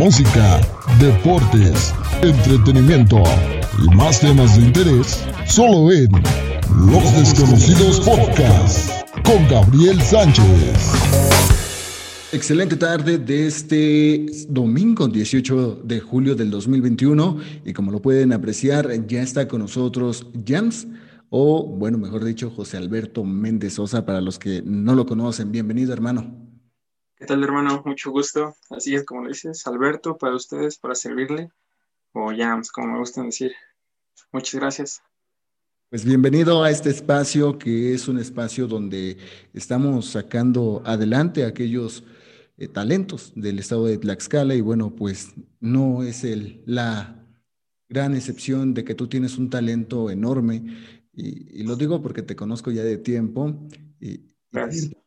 música, deportes, entretenimiento y más temas de interés, solo en Los Desconocidos Podcast con Gabriel Sánchez. Excelente tarde de este domingo 18 de julio del 2021 y como lo pueden apreciar ya está con nosotros Jams o bueno, mejor dicho, José Alberto Méndez Sosa para los que no lo conocen. Bienvenido hermano. ¿Qué tal, hermano? Mucho gusto. Así es como lo dices, Alberto, para ustedes, para servirle, o Jams, como me gusta decir. Muchas gracias. Pues bienvenido a este espacio que es un espacio donde estamos sacando adelante aquellos eh, talentos del estado de Tlaxcala y bueno, pues no es el, la gran excepción de que tú tienes un talento enorme y, lo digo porque te conozco ya de tiempo y,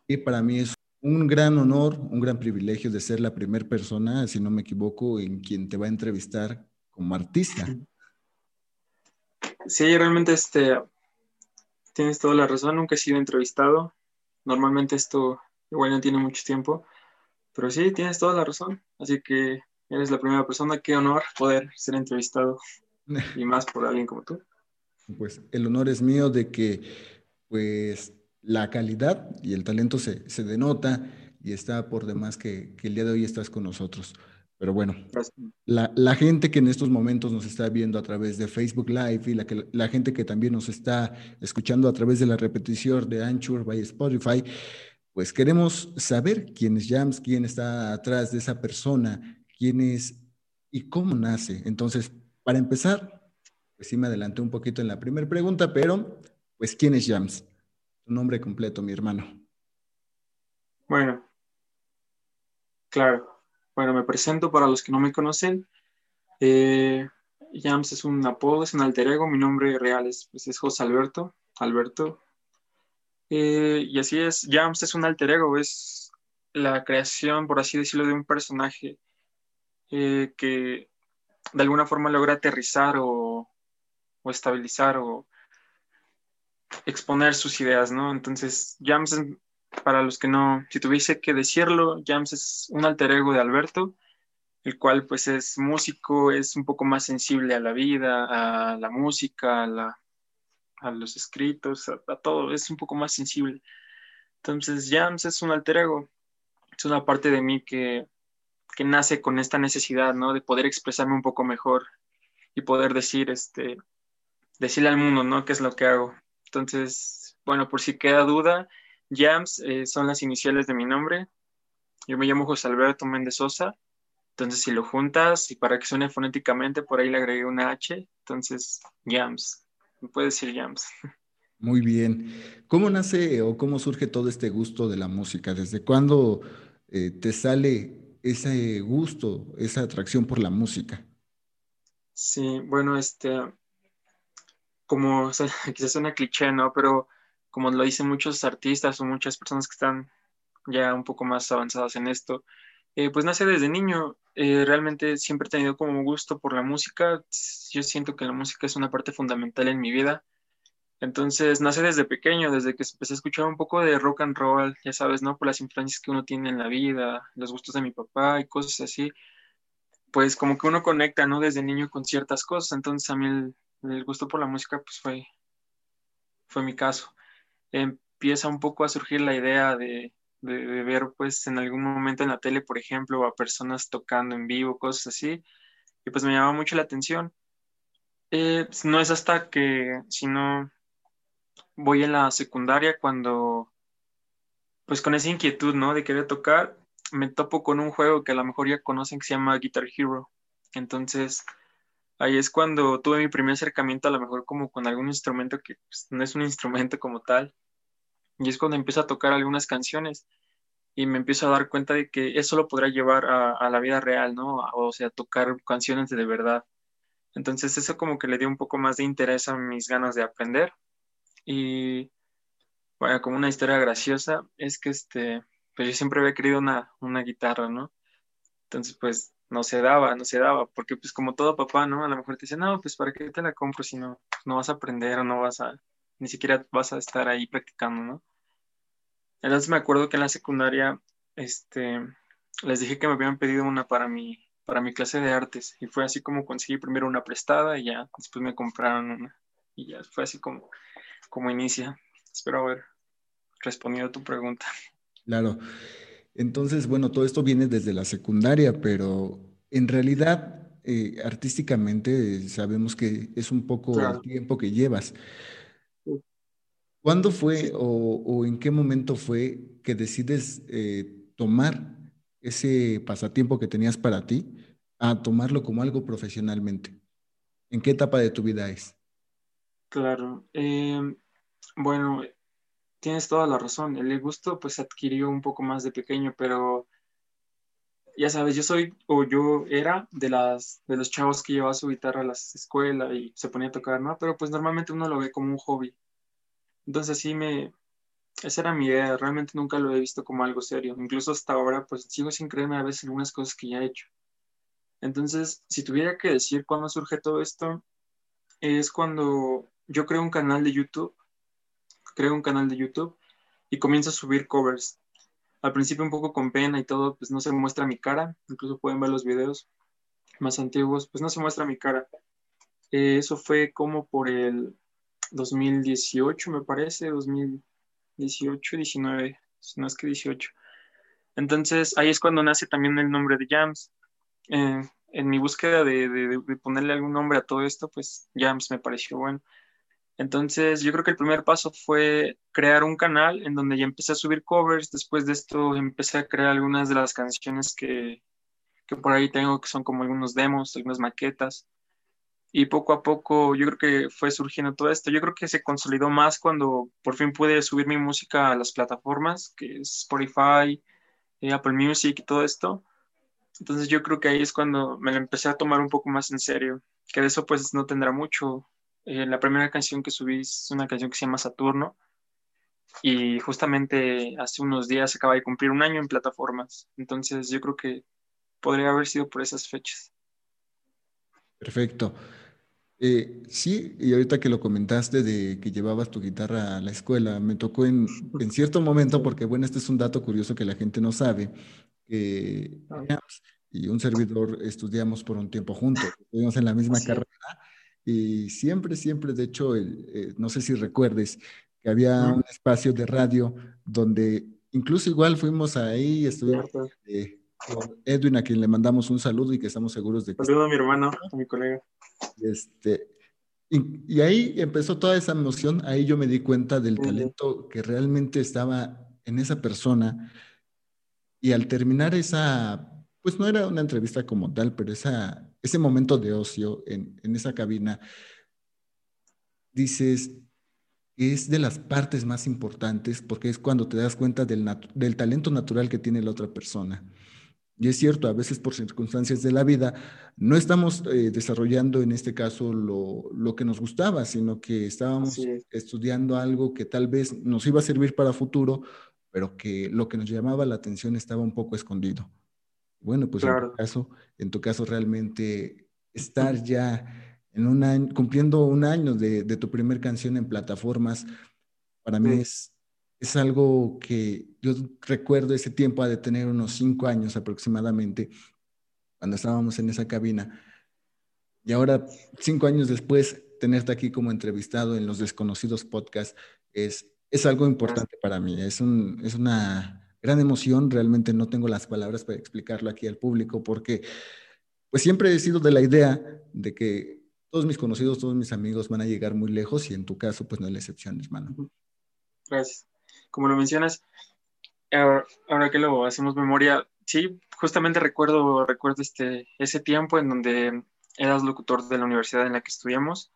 y para mí es un gran honor, un gran privilegio de ser la primera persona, si no me equivoco, en quien te va a entrevistar como artista. Sí, realmente este, tienes toda la razón, nunca he sido entrevistado. Normalmente esto igual no tiene mucho tiempo, pero sí, tienes toda la razón. Así que eres la primera persona, qué honor poder ser entrevistado y más por alguien como tú. Pues el honor es mío de que pues la calidad y el talento se, se denota y está por demás que, que, el día de hoy estás con nosotros. Pero bueno, la, la, gente que en estos momentos nos está viendo a través de Facebook Live y la, que, la gente que también nos está escuchando a través de la repetición de Anchor by Spotify, pues queremos saber quién es Jams, quién está atrás de esa persona, quién es y cómo nace. Entonces, para empezar, pues sí me adelanté un poquito en la primera pregunta, pero pues ¿quién es Jams? Tu nombre completo, mi hermano. Bueno, claro. Bueno, me presento para los que no me conocen. Eh, Jams es un apodo, es un alter ego. Mi nombre real es, pues, es José Alberto. Alberto. Eh, y así es, Jams es un alter ego, es la creación, por así decirlo, de un personaje eh, que de alguna forma logra aterrizar o, o estabilizar o exponer sus ideas, ¿no? Entonces, Jams, para los que no, si tuviese que decirlo, Jams es un alter ego de Alberto, el cual pues es músico, es un poco más sensible a la vida, a la música, a, a los escritos, a, todo, es un poco más sensible. Entonces, Jams es un alter ego, es una parte de mí que, que nace con esta necesidad, ¿no? De poder expresarme un poco mejor y poder decir, este, decirle al mundo, ¿no? ¿Qué es lo que hago? Entonces, bueno, por si queda duda, Jams eh, son las iniciales de mi nombre. Yo me llamo José Alberto Méndez Sosa. Entonces, si lo juntas y para que suene fonéticamente, por ahí le agregué una H. Entonces, Jams. Me puede decir Jams. Muy bien. ¿Cómo nace o cómo surge todo este gusto de la música? ¿Desde cuándo eh, te sale ese gusto, esa atracción por la música? Sí, bueno, este, como quizás suena cliché, ¿no? Pero como lo dicen muchos artistas o muchas personas que están ya un poco más avanzadas en esto, eh, pues nace desde niño. Eh, realmente siempre he tenido como gusto por la música. Yo siento que la música es una parte fundamental en mi vida. Entonces nace desde pequeño, desde que empecé a escuchar un poco de rock and roll, ya sabes, ¿no? Por las influencias que uno tiene en la vida, los gustos de mi papá y cosas así. Pues como que uno conecta, ¿no? Desde niño con ciertas cosas. Entonces a mí el, el gusto por la música pues fue, fue mi caso. Empieza un poco a surgir la idea de, ver pues en algún momento en la tele, por ejemplo, a personas tocando en vivo, cosas así, y pues me llamaba mucho la atención. Eh, no es hasta que, si no, voy en la secundaria cuando, pues con esa inquietud, ¿no? De querer tocar, me topo con un juego que a lo mejor ya conocen que se llama Guitar Hero. Entonces, ahí es cuando tuve mi primer acercamiento a lo mejor como con algún instrumento que pues, no es un instrumento como tal. Y es cuando empiezo a tocar algunas canciones y me empiezo a dar cuenta de que eso lo podrá llevar a, la vida real, ¿no? O sea, tocar canciones de verdad. Entonces eso como que le dio un poco más de interés a mis ganas de aprender. Y bueno, como una historia graciosa, es que este, pues yo siempre había querido una, una guitarra, ¿no? Entonces pues no se daba, no se daba, porque pues como todo papá, ¿no? A lo mejor te dice, no, pues para qué te la compro si no, no vas a aprender no vas a, ni siquiera vas a estar ahí practicando, ¿no? Entonces me acuerdo que en la secundaria, este, les dije que me habían pedido una para mi, para mi clase de artes. Y fue así como conseguí primero una prestada y ya después me compraron una. Y ya fue así como, como inicia. Espero haber respondido a tu pregunta. Claro. Entonces, bueno, todo esto viene desde la secundaria, pero en realidad, eh, artísticamente, sabemos que es un poco el tiempo que llevas. ¿Cuándo fue o, en qué momento fue que decides eh, tomar ese pasatiempo que tenías para ti a tomarlo como algo profesionalmente? ¿En qué etapa de tu vida es? Claro. Em, bueno, tienes toda la razón. El gusto pues adquirió un poco más de pequeño, pero ya sabes, yo soy o yo era de las de los chavos que llevaba su guitarra a la escuela y se ponía a tocar, ¿no? Pero pues normalmente uno lo ve como un hobby. Entonces sí me esa era mi idea, realmente nunca lo he visto como algo serio. Incluso hasta ahora pues sigo sin creerme a veces algunas cosas que ya he hecho. Entonces, si tuviera que decir cuándo surge todo esto, es cuando yo creo un canal de YouTube creo un canal de YouTube y comienzo a subir covers. Al principio un poco con pena y todo, pues no se muestra mi cara, incluso pueden ver los videos más antiguos, pues no se muestra mi cara. Eh, eso fue como por el 2018, me parece, 2018, 19, no es que 18. Entonces ahí es cuando nace también el nombre de Jams. Eh, en mi búsqueda de, de, ponerle algún nombre a todo esto, pues Jams me pareció bueno. Entonces, yo creo que el primer paso fue crear un canal en donde ya empecé a subir covers. Después de esto, empecé a crear algunas de las canciones que, que por ahí tengo, que son como algunos demos, algunas maquetas. Y poco a poco, yo creo que fue surgiendo todo esto. Yo creo que se consolidó más cuando por fin pude subir mi música a las plataformas, que es Spotify, eh, Apple Music y todo esto. Entonces, yo creo que ahí es cuando me lo empecé a tomar un poco más en serio. Que de eso, pues, no tendrá mucho eh, la primera canción que subí es una canción que se llama Saturno y justamente hace unos días acaba de cumplir un año en plataformas. Entonces yo creo que podría haber sido por esas fechas. Perfecto. Eh, sí, y ahorita que lo comentaste de que llevabas tu guitarra a la escuela, me tocó en, en cierto momento, porque bueno, este es un dato curioso que la gente no sabe, que ah. y un servidor estudiamos por un tiempo juntos, estuvimos en la misma carrera y siempre, siempre, de hecho, eh, no sé si recuerdes, que había un espacio de radio donde incluso igual fuimos ahí, estuvimos eh, con Edwin, a quien le mandamos un saludo y que estamos seguros de que... Saludo a mi hermano, a mi colega. Este, y, ahí empezó toda esa emoción, ahí yo me di cuenta del talento que realmente estaba en esa persona. Y al terminar esa, pues no era una entrevista como tal, pero esa, ese momento de ocio en, esa cabina, dices, es de las partes más importantes porque es cuando te das cuenta del, del, talento natural que tiene la otra persona. Y es cierto, a veces por circunstancias de la vida no estamos eh, desarrollando en este caso lo, lo, que nos gustaba, sino que estábamos estudiando algo que tal vez nos iba a servir para futuro, pero que lo que nos llamaba la atención estaba un poco escondido. Bueno, pues en, tu caso, en tu caso realmente estar ya en un año, cumpliendo un año de, tu primer canción en plataformas, para mí es, es algo que yo recuerdo ese tiempo de tener unos cinco años aproximadamente, cuando estábamos en esa cabina. Y ahora, cinco años después, tenerte aquí como entrevistado en los Desconocidos Podcast es, es algo importante para mí. Es, un, es una gran emoción, realmente no tengo las palabras para explicarlo aquí al público porque pues siempre he sido de la idea de que todos mis conocidos, todos mis amigos van a llegar muy lejos y en tu caso pues no es la excepción, hermano. Gracias. Como lo mencionas, ahora, que lo hacemos memoria, sí, justamente recuerdo, recuerdo este, ese tiempo en donde eras locutor de la universidad en la que estudiamos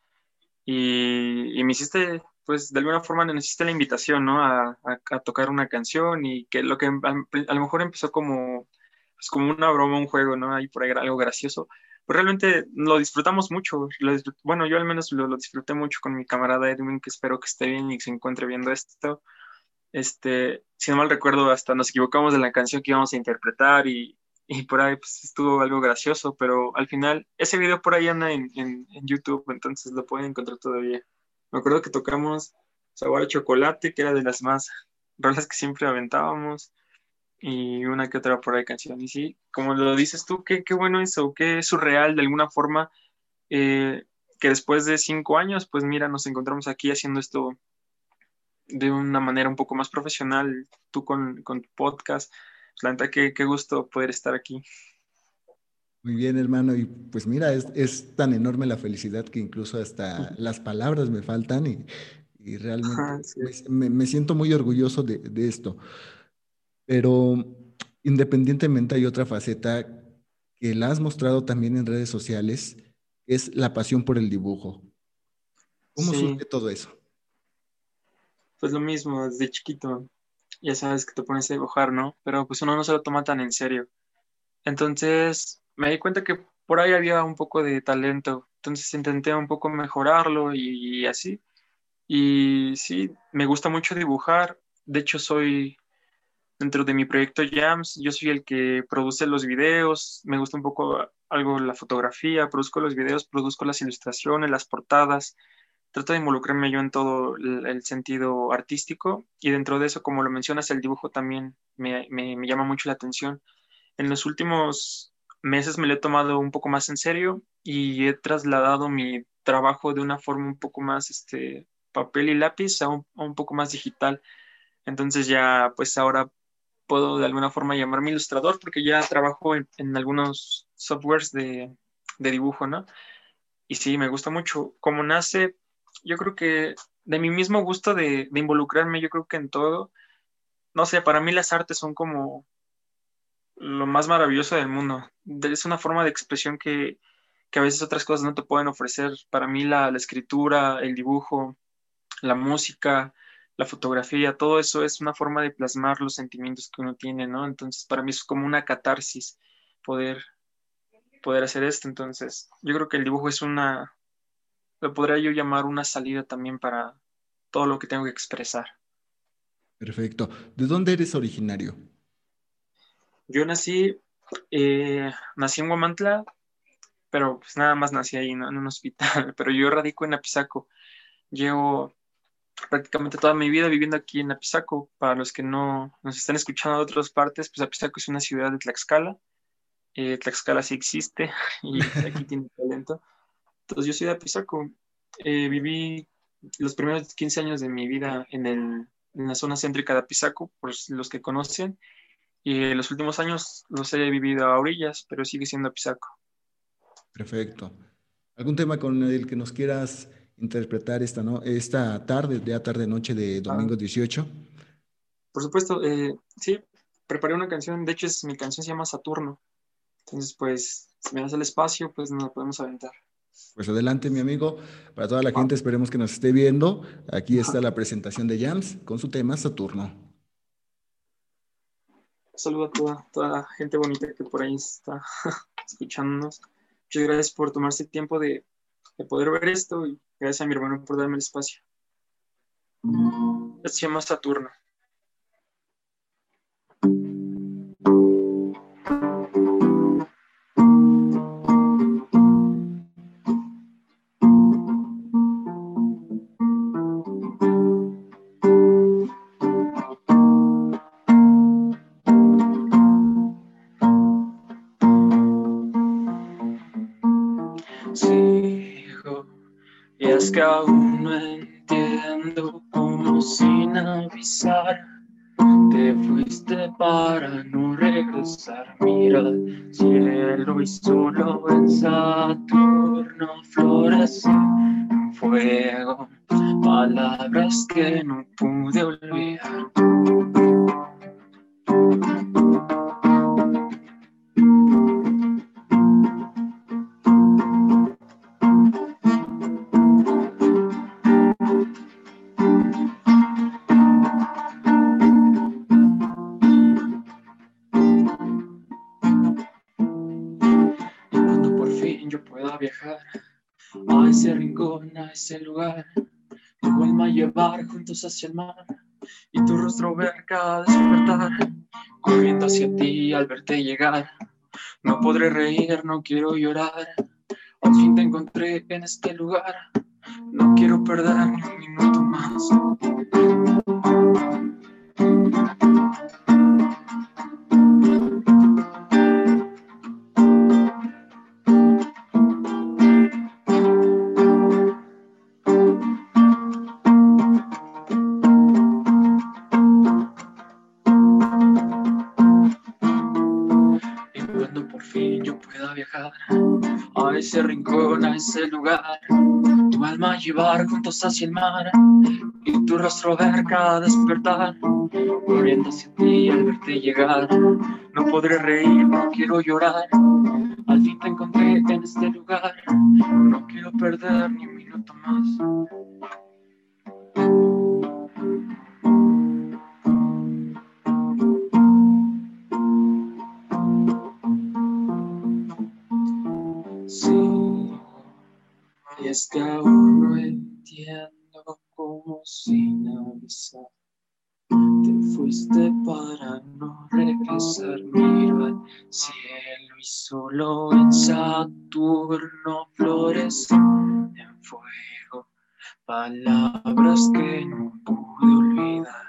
y, y me hiciste pues de alguna forma necesita la invitación, ¿no? A, tocar una canción y que lo que a, lo mejor empezó como, pues como una broma, un juego, ¿no? Ahí por ahí algo gracioso. Pero realmente lo disfrutamos mucho. bueno, yo al menos lo, disfruté mucho con mi camarada Edwin, que espero que esté bien y que se encuentre viendo esto. Este, si no mal recuerdo, hasta nos equivocamos de la canción que íbamos a interpretar y, y por ahí pues, estuvo algo gracioso, pero al final ese video por ahí anda en, en YouTube, entonces lo pueden encontrar todavía. Me acuerdo que tocamos Sabor a Chocolate, que era de las más rolas que siempre aventábamos. y una que otra por ahí canción. Y sí, como lo dices tú, qué, qué bueno eso, qué surreal de alguna forma eh, que después de cinco años, pues mira, nos encontramos aquí haciendo esto de una manera un poco más profesional, tú con, con tu podcast. La verdad, qué, qué gusto poder estar aquí. Muy bien, hermano. Y pues mira, es, es, tan enorme la felicidad que incluso hasta las palabras me faltan y, y realmente me, me, siento muy orgulloso de, de, esto. Pero independientemente hay otra faceta que la has mostrado también en redes sociales, es la pasión por el dibujo. ¿Cómo surge todo eso? Pues lo mismo, desde chiquito. Ya sabes que te pones a dibujar, ¿no? Pero pues uno no se lo toma tan en serio. Entonces me di cuenta que por ahí había un poco de talento. Entonces intenté un poco mejorarlo y, y así. Y sí, me gusta mucho dibujar. De hecho, soy dentro de mi proyecto Jams, yo soy el que produce los videos, me gusta un poco algo la fotografía, produzco los videos, produzco las ilustraciones, las portadas, trato de involucrarme yo en todo el, sentido artístico y dentro de eso, como lo mencionas, el dibujo también me, me, me, llama mucho la atención. En los últimos meses me lo he tomado un poco más en serio y he trasladado mi trabajo de una forma un poco más este, papel y lápiz a un, un poco más digital. Entonces ya pues ahora puedo de alguna forma llamarme ilustrador porque ya trabajo en, algunos softwares de, dibujo, ¿no? Y sí, me gusta mucho. Como nace, yo creo que de mi mismo gusto de, involucrarme, yo creo que en todo, no sé, para mí las artes son como lo más maravilloso del mundo. Es una forma de expresión que, a veces otras cosas no te pueden ofrecer. Para mí la, la escritura, el dibujo, la música, la fotografía, todo eso es una forma de plasmar los sentimientos que uno tiene, ¿no? Entonces, para mí es como una catarsis poder, poder hacer esto. Entonces, yo creo que el dibujo es una, lo podría yo llamar una salida también para todo lo que tengo que expresar. Perfecto. ¿De dónde eres originario? Yo nací, eh, nací en Guamantla, pero pues nada más nací ahí, ¿no? En un hospital, pero yo radico en Apizaco. Llevo prácticamente toda mi vida viviendo aquí en Apizaco. Para los que no nos están escuchando de otras partes, pues Apizaco es una ciudad de Tlaxcala. Eh, Tlaxcala sí existe y aquí tiene talento. Entonces yo soy de Apizaco. Eh, viví los primeros 15 años de mi vida en, el, en la zona céntrica de Apizaco, por los que conocen. Y los últimos años los he vivido a orillas, pero sigue siendo Apizaco. Perfecto. ¿Algún tema con el que nos quieras interpretar esta, ¿no? esta tarde, de tarde-noche de domingo 18? Por supuesto, eh, sí, preparé una canción, de hecho es, mi canción se llama Saturno. Entonces, pues, si me das el espacio, pues nos la podemos aventar. Pues adelante, mi amigo. Para toda la gente, esperemos que nos esté viendo. Aquí está la presentación de Jams con su tema Saturno. Saludo a toda, toda la gente bonita que por ahí está escuchándonos. Muchas gracias por tomarse el tiempo de, de poder ver esto y Gracias a mi hermano por darme el espacio. Se llama Saturno. Te fuiste para no regresar. Mira el cielo y solo en Saturno florece un fuego, palabras que no pude olvidar. Ese lugar. Tu alma llevar juntos hacia el mar y tu rostro ver cada despertar, corriendo hacia ti al verte llegar. No podré reír, no quiero llorar. Al fin te encontré en este lugar. No quiero perder ni un minuto más. Ese lugar, tu alma llevar juntos hacia el mar y tu rostro ver cada despertar, corriendo hacia ti al verte llegar. No podré reír, no quiero llorar, al fin te encontré en este lugar, no quiero perder ni un minuto más. Es que aún no entiendo cómo sin avisar te fuiste para no regresar. Miro al cielo y solo en Saturno flores en fuego, palabras que no pude olvidar.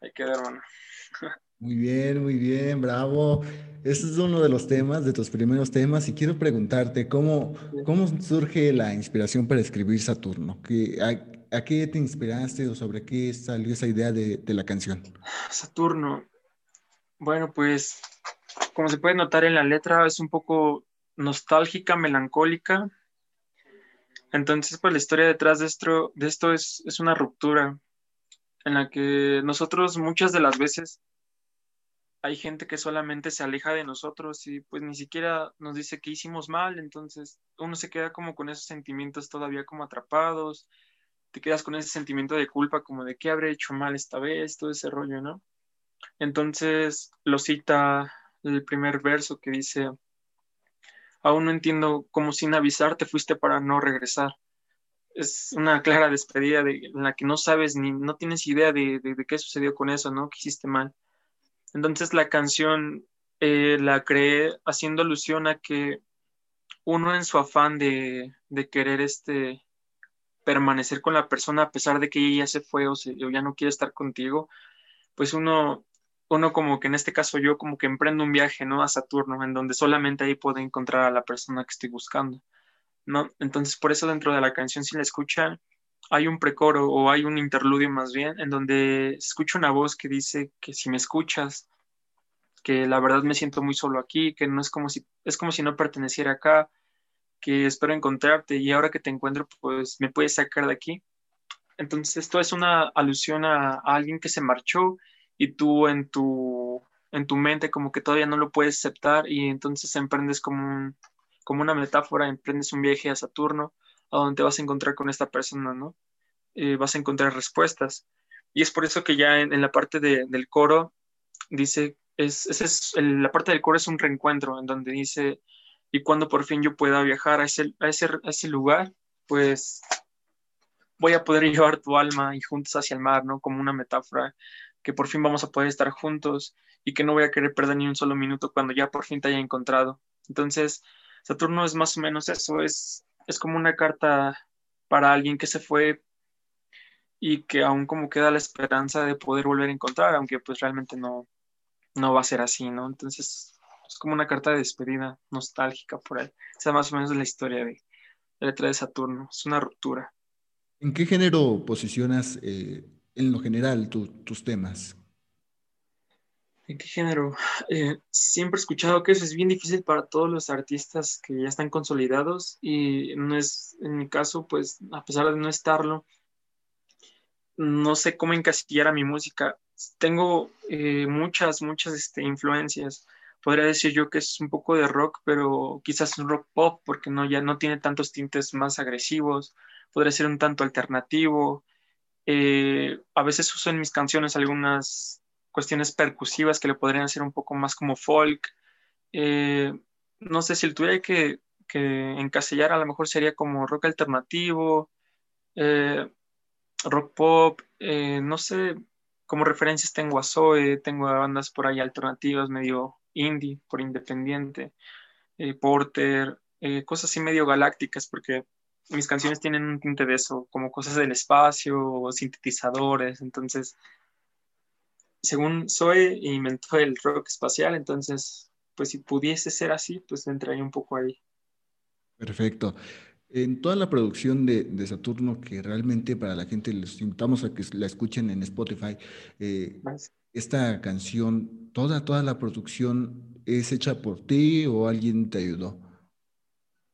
Hay que hermano. Muy bien, muy bien, bravo. Este es uno de los temas, de tus primeros temas, y quiero preguntarte, ¿cómo, cómo surge la inspiración para escribir Saturno? ¿Qué, a, qué te inspiraste o sobre qué salió esa idea de, de la canción? Saturno. Bueno, pues, como se puede notar en la letra, es un poco nostálgica, melancólica. Entonces, pues la historia detrás de esto, de esto es, es una ruptura en la que nosotros muchas de las veces hay gente que solamente se aleja de nosotros y pues ni siquiera nos dice que hicimos mal, entonces uno se queda como con esos sentimientos todavía como atrapados, te quedas con ese sentimiento de culpa como de qué habré hecho mal esta vez, todo ese rollo, ¿no? Entonces lo cita el primer verso que dice, aún no entiendo cómo sin avisar te fuiste para no regresar. Es una clara despedida de, en la que no sabes ni no tienes idea de, de qué sucedió con eso, ¿no? Que hiciste mal. Entonces la canción eh, la creé haciendo alusión a que uno en su afán de, querer este permanecer con la persona a pesar de que ella ya se fue o, ya no quiere estar contigo, pues uno, uno como que en este caso yo como que emprendo un viaje, ¿no? A Saturno, en donde solamente ahí puedo encontrar a la persona que estoy buscando, ¿no? Entonces por eso dentro de la canción si la escuchan hay un precoro o hay un interludio más bien en donde escucho una voz que dice que si me escuchas, que la verdad me siento muy solo aquí, que no es como si es como si no perteneciera acá, que espero encontrarte y ahora que te encuentro pues me puedes sacar de aquí. Entonces esto es una alusión a, alguien que se marchó y tú en tu en tu mente como que todavía no lo puedes aceptar y entonces emprendes como como una metáfora, emprendes un viaje a Saturno a donde te vas a encontrar con esta persona, ¿no? Eh, vas a encontrar respuestas. Y es por eso que ya en, la parte del coro dice, es, es, la parte del coro es un reencuentro en donde dice, y cuando por fin yo pueda viajar a ese, a ese, a ese lugar, pues voy a poder llevar tu alma y juntos hacia el mar, ¿no? Como una metáfora, que por fin vamos a poder estar juntos y que no voy a querer perder ni un solo minuto cuando ya por fin te haya encontrado. Entonces, Saturno es más o menos eso, es es como una carta para alguien que se fue y que aún como queda la esperanza de poder volver a encontrar, aunque pues realmente no, no va a ser así, ¿no? Entonces es como una carta de despedida nostálgica por él. Esa más o menos la historia de la letra de Saturno, es una ruptura. ¿En qué género posicionas eh, en lo general tus temas? ¿En qué género? Eh, siempre he escuchado que eso es bien difícil para todos los artistas que ya están consolidados y no es, en mi caso, pues a pesar de no estarlo, no sé cómo encasillar a mi música. Tengo eh, muchas, muchas este, influencias. Podría decir yo que es un poco de rock, pero quizás un rock pop, porque no, ya no tiene tantos tintes más agresivos. Podría ser un tanto alternativo. Eh, a veces uso en mis canciones algunas cuestiones percusivas que le podrían ser un poco más como folk. Eh, no sé si el tuviera que, que, encasillar, a lo mejor sería como rock alternativo, eh, rock pop, eh, no sé, como referencias tengo a Zoe, tengo a bandas por ahí alternativas, medio indie, por independiente, Porter, cosas así medio galácticas, porque mis canciones tienen un tinte de eso, como cosas del espacio o sintetizadores, entonces según Zoe inventó el rock espacial, entonces, pues si pudiese ser así, pues entraría un poco ahí. Perfecto. En toda la producción de, Saturno, que realmente para la gente les invitamos a que la escuchen en Spotify, eh, esta canción, toda, toda la producción es hecha por ti o alguien te ayudó?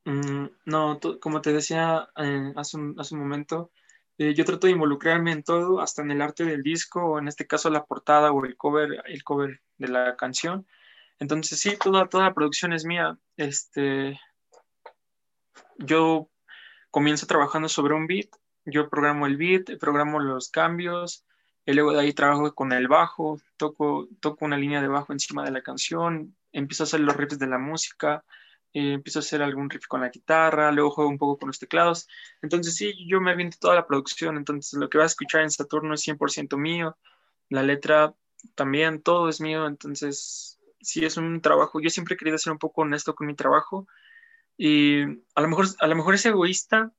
Mm, no, como te decía eh, hace, un, hace, un, momento, eh, yo trato de involucrarme en todo, hasta en el arte del disco, o en este caso la portada o el cover, el cover de la canción. Entonces sí, toda, toda la producción es mía. Este, yo comienzo trabajando sobre un beat, yo programo el beat, programo los cambios, y luego de ahí trabajo con el bajo, toco, toco una línea de bajo encima de la canción, empiezo a hacer los riffs de la música, eh, empiezo a hacer algún riff con la guitarra, luego juego un poco con los teclados. Entonces sí, yo me aviento toda la producción, entonces lo que vas a escuchar en Saturno es 100% mío, la letra también, todo es mío, entonces sí es un trabajo, yo siempre he querido ser un poco honesto con mi trabajo y a lo mejor, a lo mejor es egoísta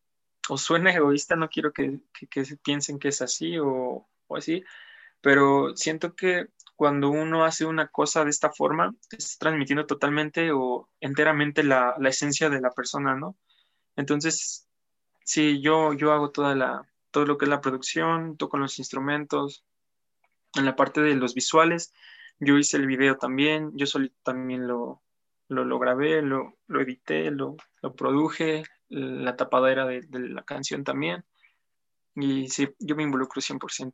o suena egoísta, no quiero que, que, piensen que es así o, o así, pero siento que cuando uno hace una cosa de esta forma, está transmitiendo totalmente o enteramente la, esencia de la persona, ¿no? Entonces, sí, yo, yo hago toda la, todo lo que es la producción, toco los instrumentos, en la parte de los visuales, yo hice el video también, yo solito también lo, lo, lo grabé, lo, lo edité, lo, lo, produje, la tapadera de, de la canción también, y sí, yo me involucro 100%.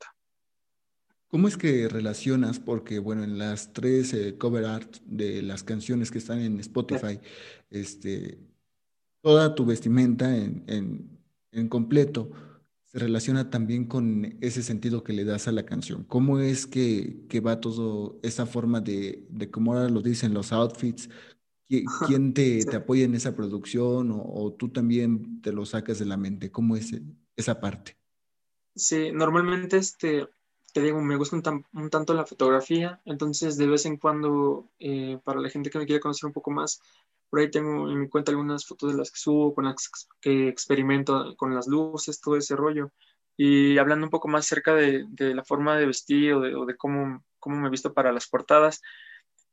¿Cómo es que relacionas? Porque, bueno, en las tres eh, cover art de las canciones que están en Spotify, este, toda tu vestimenta en, en, en, completo se relaciona también con ese sentido que le das a la canción. ¿Cómo es que, que va todo esa forma de, de, como ahora lo dicen, los outfits? ¿Quién te, te apoya en esa producción o, o, tú también te lo sacas de la mente? ¿Cómo es esa parte? Sí, normalmente este, te digo, me gusta un, tanto la fotografía, entonces de vez en cuando, eh, para la gente que me quiere conocer un poco más, por ahí tengo en mi cuenta algunas fotos de las que subo, con las que experimento con las luces, todo ese rollo. Y hablando un poco más acerca de, de la forma de vestir o de, o de cómo, cómo me visto para las portadas,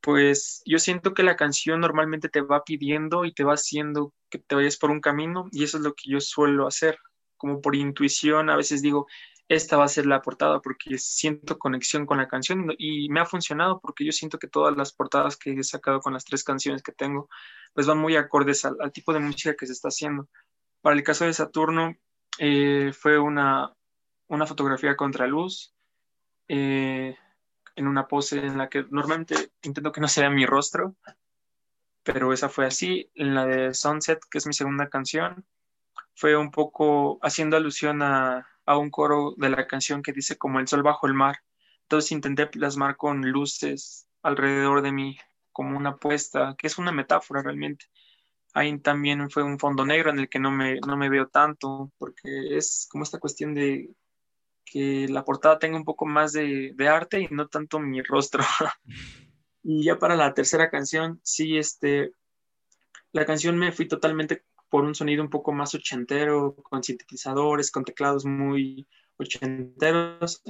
pues yo siento que la canción normalmente te va pidiendo y te va haciendo que te vayas por un camino y eso es lo que yo suelo hacer, como por intuición, a veces digo, esta va a ser la portada porque siento conexión con la canción y me ha funcionado porque yo siento que todas las portadas que he sacado con las tres canciones que tengo pues van muy acordes al, tipo de música que se está haciendo. Para el caso de Saturno eh, fue una, una fotografía contra luz eh, en una pose en la que normalmente intento que no sea mi rostro, pero esa fue así. En la de Sunset, que es mi segunda canción, fue un poco haciendo alusión a a un coro de la canción que dice como el sol bajo el mar. Entonces intenté plasmar con luces alrededor de mí como una puesta, que es una metáfora realmente. Ahí también fue un fondo negro en el que no me, no me veo tanto, porque es como esta cuestión de que la portada tenga un poco más de, de arte y no tanto mi rostro. y ya para la tercera canción, sí, este, la canción me fui totalmente por un sonido un poco más ochentero, con sintetizadores, con teclados muy ochenteros.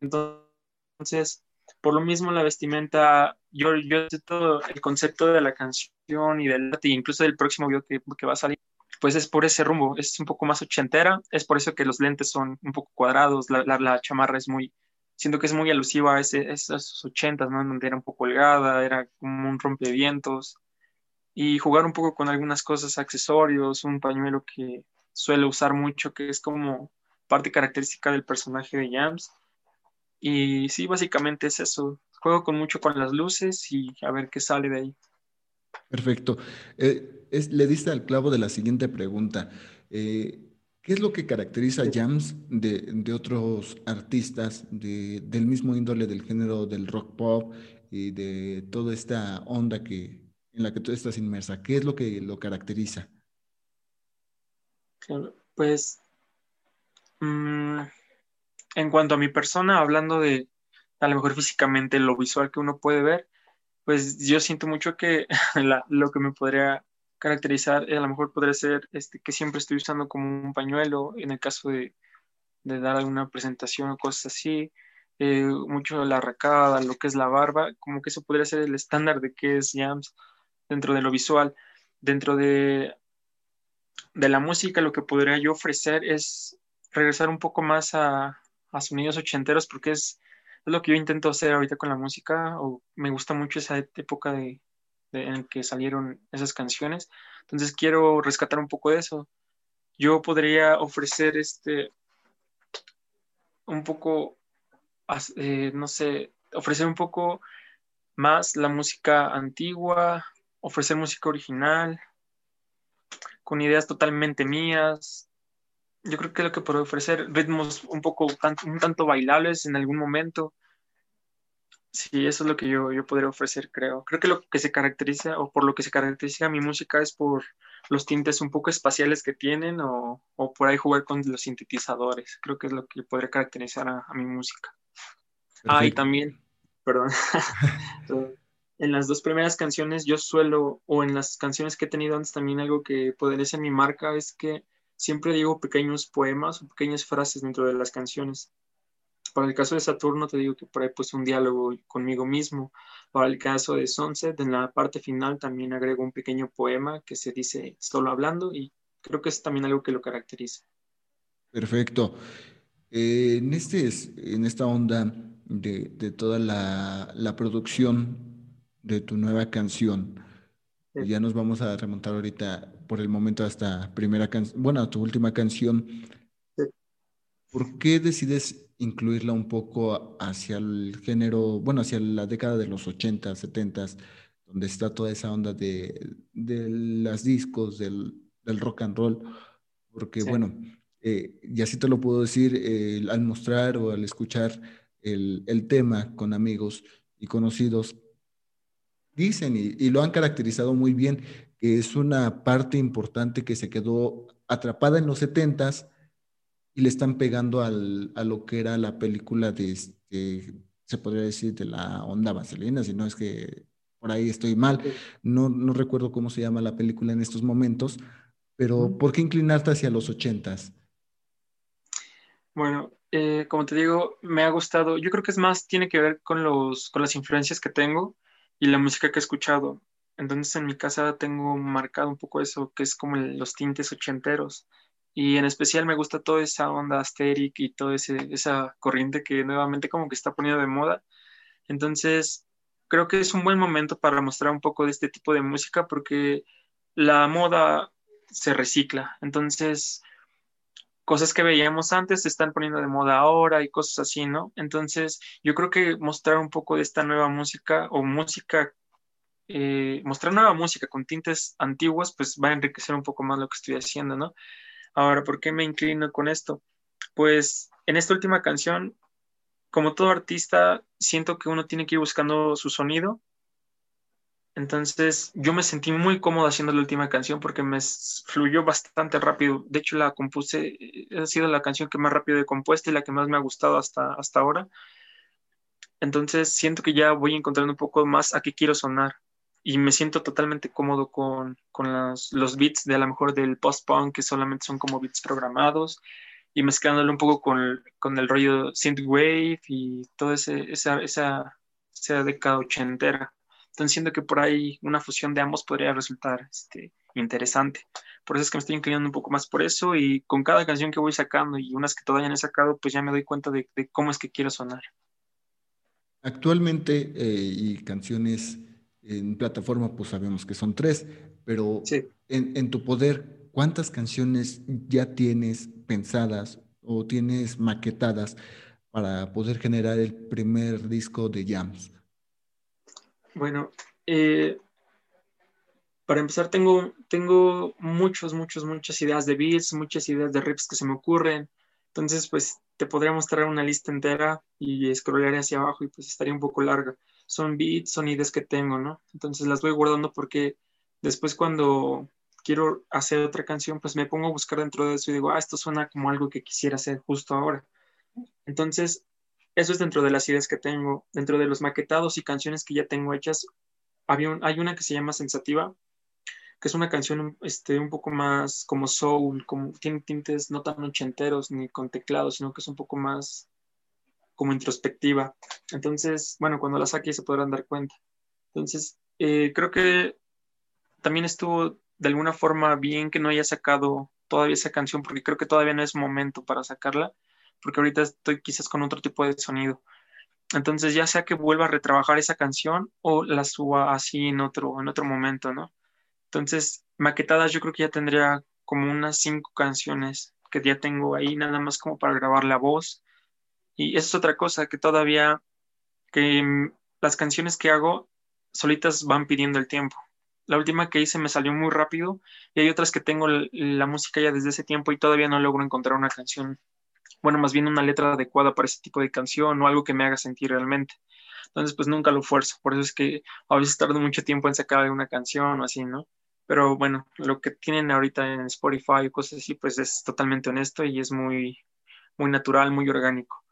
Entonces, por lo mismo la vestimenta, yo, yo todo el concepto de la canción y del arte, incluso del próximo video que, que, va a salir, pues es por ese rumbo, es un poco más ochentera, es por eso que los lentes son un poco cuadrados, la, la, chamarra es muy, siento que es muy alusiva a, ese, esos ochentas, ¿no? Donde era un poco holgada, era como un rompevientos, y jugar un poco con algunas cosas, accesorios, un pañuelo que suele usar mucho, que es como parte característica del personaje de Jams. Y sí, básicamente es eso. Juego con mucho con las luces y a ver qué sale de ahí. Perfecto. Eh, le diste al clavo de la siguiente pregunta. Eh, ¿Qué es lo que caracteriza a Jams de, de otros artistas de, del mismo índole del género del rock pop y de toda esta onda que, en la que tú estás inmersa? ¿Qué es lo que lo caracteriza? Claro, pues mmm, en cuanto a mi persona, hablando de a lo mejor físicamente lo visual que uno puede ver, pues yo siento mucho que la, lo que me podría caracterizar a lo mejor podría ser este, que siempre estoy usando como un pañuelo en el caso de, de dar alguna presentación o cosas así, eh, mucho la arracada, lo que es la barba, como que eso podría ser el estándar de qué es Jams dentro de lo visual. Dentro de, de la música, lo que podría yo ofrecer es regresar un poco más a, a sonidos ochenteros, porque es lo que yo intento hacer ahorita con la música, o me gusta mucho esa época de, en que salieron esas canciones. Entonces quiero rescatar un poco de eso. Yo podría ofrecer este un poco, eh, no sé, ofrecer un poco más la música antigua, ofrecer música original, con ideas totalmente mías. Yo creo que lo que puedo ofrecer ritmos un poco un tanto bailables en algún momento, Sí, eso es lo que yo, yo podría ofrecer, creo. Creo que lo que se caracteriza, o por lo que se caracteriza mi música, es por los tintes un poco espaciales que tienen, o, por ahí jugar con los sintetizadores. Creo que es lo que podría caracterizar a, mi música. Ah, y también, perdón. en las dos primeras canciones yo suelo, o en las canciones que he tenido antes también algo que podría ser mi marca, es que siempre digo pequeños poemas o pequeñas frases dentro de las canciones. Para el caso de Saturno, te digo que por ahí pues un diálogo conmigo mismo. Para el caso de Sunset, en la parte final también agrego un pequeño poema que se dice solo hablando y creo que es también algo que lo caracteriza. Perfecto. Eh, en, este, en esta onda de, toda la, producción de tu nueva canción, ya nos vamos a remontar ahorita por el momento hasta primera canción, bueno, tu última canción. ¿Por qué decides incluirla un poco hacia el género, bueno, hacia la década de los 80, 70, donde está toda esa onda de, de las discos, del, del, rock and roll, porque bueno, eh, y así te lo puedo decir, al mostrar o al escuchar el, el, tema con amigos y conocidos, dicen y, y lo han caracterizado muy bien, que es una parte importante que se quedó atrapada en los 70s y le están pegando al, a lo que era la película de, este, se podría decir, de la onda vaselina, si no es que por ahí estoy mal. No, no recuerdo cómo se llama la película en estos momentos, pero ¿por qué inclinarte hacia los ochentas? Bueno, eh, como te digo, me ha gustado, yo creo que es más, tiene que ver con, los, con las influencias que tengo y la música que he escuchado. Entonces en mi casa tengo marcado un poco eso, que es como los tintes ochenteros y en especial me gusta toda esa onda asteric y toda esa corriente que nuevamente como que está poniendo de moda. Entonces, creo que es un buen momento para mostrar un poco de este tipo de música porque la moda se recicla. Entonces, cosas que veíamos antes se están poniendo de moda ahora y cosas así, ¿no? Entonces, yo creo que mostrar un poco de esta nueva música o música, eh, mostrar nueva música con tintes antiguos, pues va a enriquecer un poco más lo que estoy haciendo, ¿no? Ahora, ¿por qué me inclino con esto? Pues en esta última canción, como todo artista, siento que uno tiene que ir buscando su sonido. Entonces, yo me sentí muy cómodo haciendo la última canción porque me fluyó bastante rápido. De hecho, la compuse, eh, ha sido la canción que más rápido he compuesto y la que más me ha gustado hasta, hasta ahora. Entonces, siento que ya voy encontrando un poco más a qué quiero sonar y me siento totalmente cómodo con, con los, beats de a lo mejor del post-punk que solamente son como beats programados y mezclándolo un poco con, con el rollo synthwave y toda esa, esa, esa década ochentera. Entonces siento que por ahí una fusión de ambos podría resultar este, interesante. Por eso es que me estoy inclinando un poco más por eso y con cada canción que voy sacando y unas que todavía no he sacado, pues ya me doy cuenta de, de cómo es que quiero sonar. Actualmente, eh, y canciones en plataforma, pues sabemos que son tres, pero en, tu poder, ¿cuántas canciones ya tienes pensadas o tienes maquetadas para poder generar el primer disco de Jams? Bueno, eh, para empezar tengo, tengo muchos, muchos, muchas ideas de beats, muchas ideas de riffs que se me ocurren. Entonces, pues te podría mostrar una lista entera y scrollar hacia abajo y pues estaría un poco larga son beats, son ideas que tengo, ¿no? Entonces las voy guardando porque después cuando quiero hacer otra canción, pues me pongo a buscar dentro de eso y digo, ah, esto suena como algo que quisiera hacer justo ahora. Entonces, eso es dentro de las ideas que tengo, dentro de los maquetados y canciones que ya tengo hechas. Había hay una que se llama Sensativa, que es una canción este, un poco más como soul, como tiene tintes no tan ochenteros ni con teclados, sino que es un poco más como introspectiva. Entonces, bueno, cuando la saque se podrán dar cuenta. Entonces, eh, creo que también estuvo de alguna forma bien que no haya sacado todavía esa canción, porque creo que todavía no es momento para sacarla, porque ahorita estoy quizás con otro tipo de sonido. Entonces ya sea que vuelva a retrabajar esa canción o la suba así en otro, en otro momento, ¿no? Entonces, maquetadas yo creo que ya tendría como unas cinco canciones que ya tengo ahí nada más como para grabar la voz. Y eso es otra cosa que todavía, que mm, las canciones que hago solitas van pidiendo el tiempo. La última que hice me salió muy rápido y hay otras que tengo la música ya desde ese tiempo y todavía no logro encontrar una canción bueno, más bien una letra adecuada para ese tipo de canción o algo que me haga sentir realmente. Entonces, pues nunca lo fuerzo. Por eso es que a veces tardo mucho tiempo en sacar una canción o así, ¿no? Pero bueno, lo que tienen ahorita en Spotify o cosas así, pues es totalmente honesto y es muy, muy natural, muy orgánico.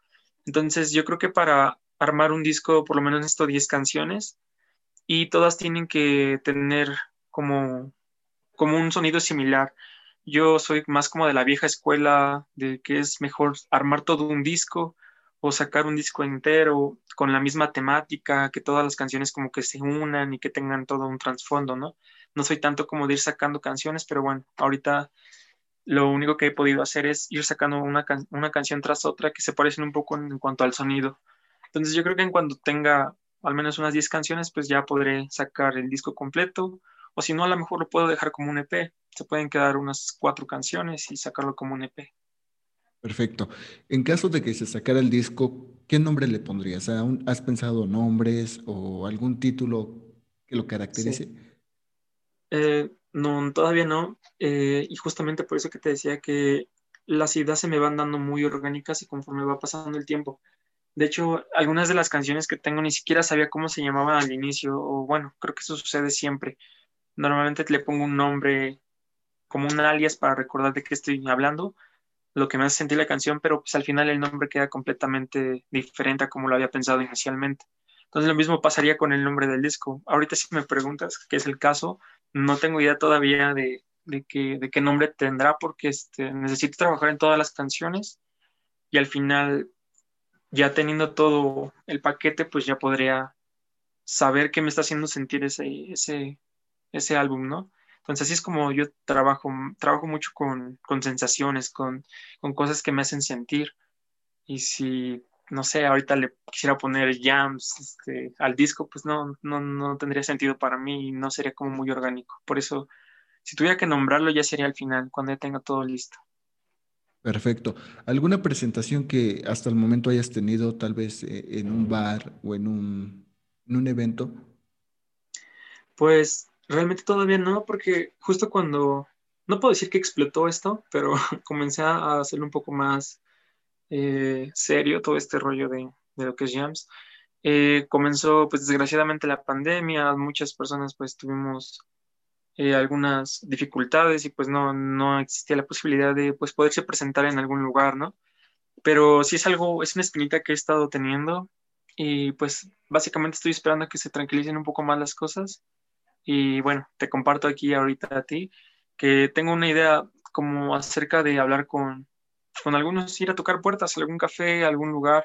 Entonces, yo creo que para armar un disco, por lo menos estos 10 canciones, y todas tienen que tener como, como un sonido similar. Yo soy más como de la vieja escuela, de que es mejor armar todo un disco o sacar un disco entero con la misma temática, que todas las canciones como que se unan y que tengan todo un trasfondo, ¿no? No soy tanto como de ir sacando canciones, pero bueno, ahorita lo único que he podido hacer es ir sacando una, una canción tras otra que se parecen un poco en, cuanto al sonido. Entonces yo creo que en cuanto tenga al menos unas 10 canciones, pues ya podré sacar el disco completo, o si no, a lo mejor lo puedo dejar como un EP se pueden quedar unas cuatro canciones y sacarlo como un EP. Perfecto. En caso de que se sacara el disco, ¿qué nombre le pondrías? ¿Has pensado nombres o algún título que lo caracterice? Eh, no, todavía no. Eh, y justamente por eso que te decía que las ideas se me van dando muy orgánicas y conforme va pasando el tiempo. De hecho, algunas de las canciones que tengo ni siquiera sabía cómo se llamaban al inicio, o bueno, creo que eso sucede siempre. Normalmente le pongo un nombre como un alias para recordar de qué estoy hablando, lo que me hace sentir la canción, pero pues al final el nombre queda completamente diferente a como lo había pensado inicialmente. Entonces lo mismo pasaría con el nombre del disco. Ahorita si me preguntas qué es el caso, no tengo idea todavía de, de, qué, de qué nombre tendrá porque este, necesito trabajar en todas las canciones y al final, ya teniendo todo el paquete, pues ya podría saber qué me está haciendo sentir ese, ese, ese álbum, ¿no? Entonces así es como yo trabajo, trabajo mucho con, sensaciones, con, cosas que me hacen sentir. Y si, no sé, ahorita le quisiera poner jams este, al disco, pues no, no, no tendría sentido para mí y no sería como muy orgánico. Por eso, si tuviera que nombrarlo, ya sería al final, cuando ya tenga todo listo. Perfecto. ¿Alguna presentación que hasta el momento hayas tenido, tal vez eh, en un bar o en un, en un evento? Pues Realmente todavía no, porque justo cuando, no puedo decir que explotó esto, pero comencé a hacerlo un poco más eh, serio, todo este rollo de, lo que es Jams. Eh, comenzó, pues desgraciadamente, la pandemia, muchas personas pues tuvimos eh, algunas dificultades y pues no, no existía la posibilidad de pues poderse presentar en algún lugar, ¿no? Pero sí es algo, es una espinita que he estado teniendo y pues básicamente estoy esperando a que se tranquilicen un poco más las cosas y bueno, te comparto aquí ahorita a ti que tengo una idea como acerca de hablar con, con algunos, ir a tocar puertas, algún café, algún lugar.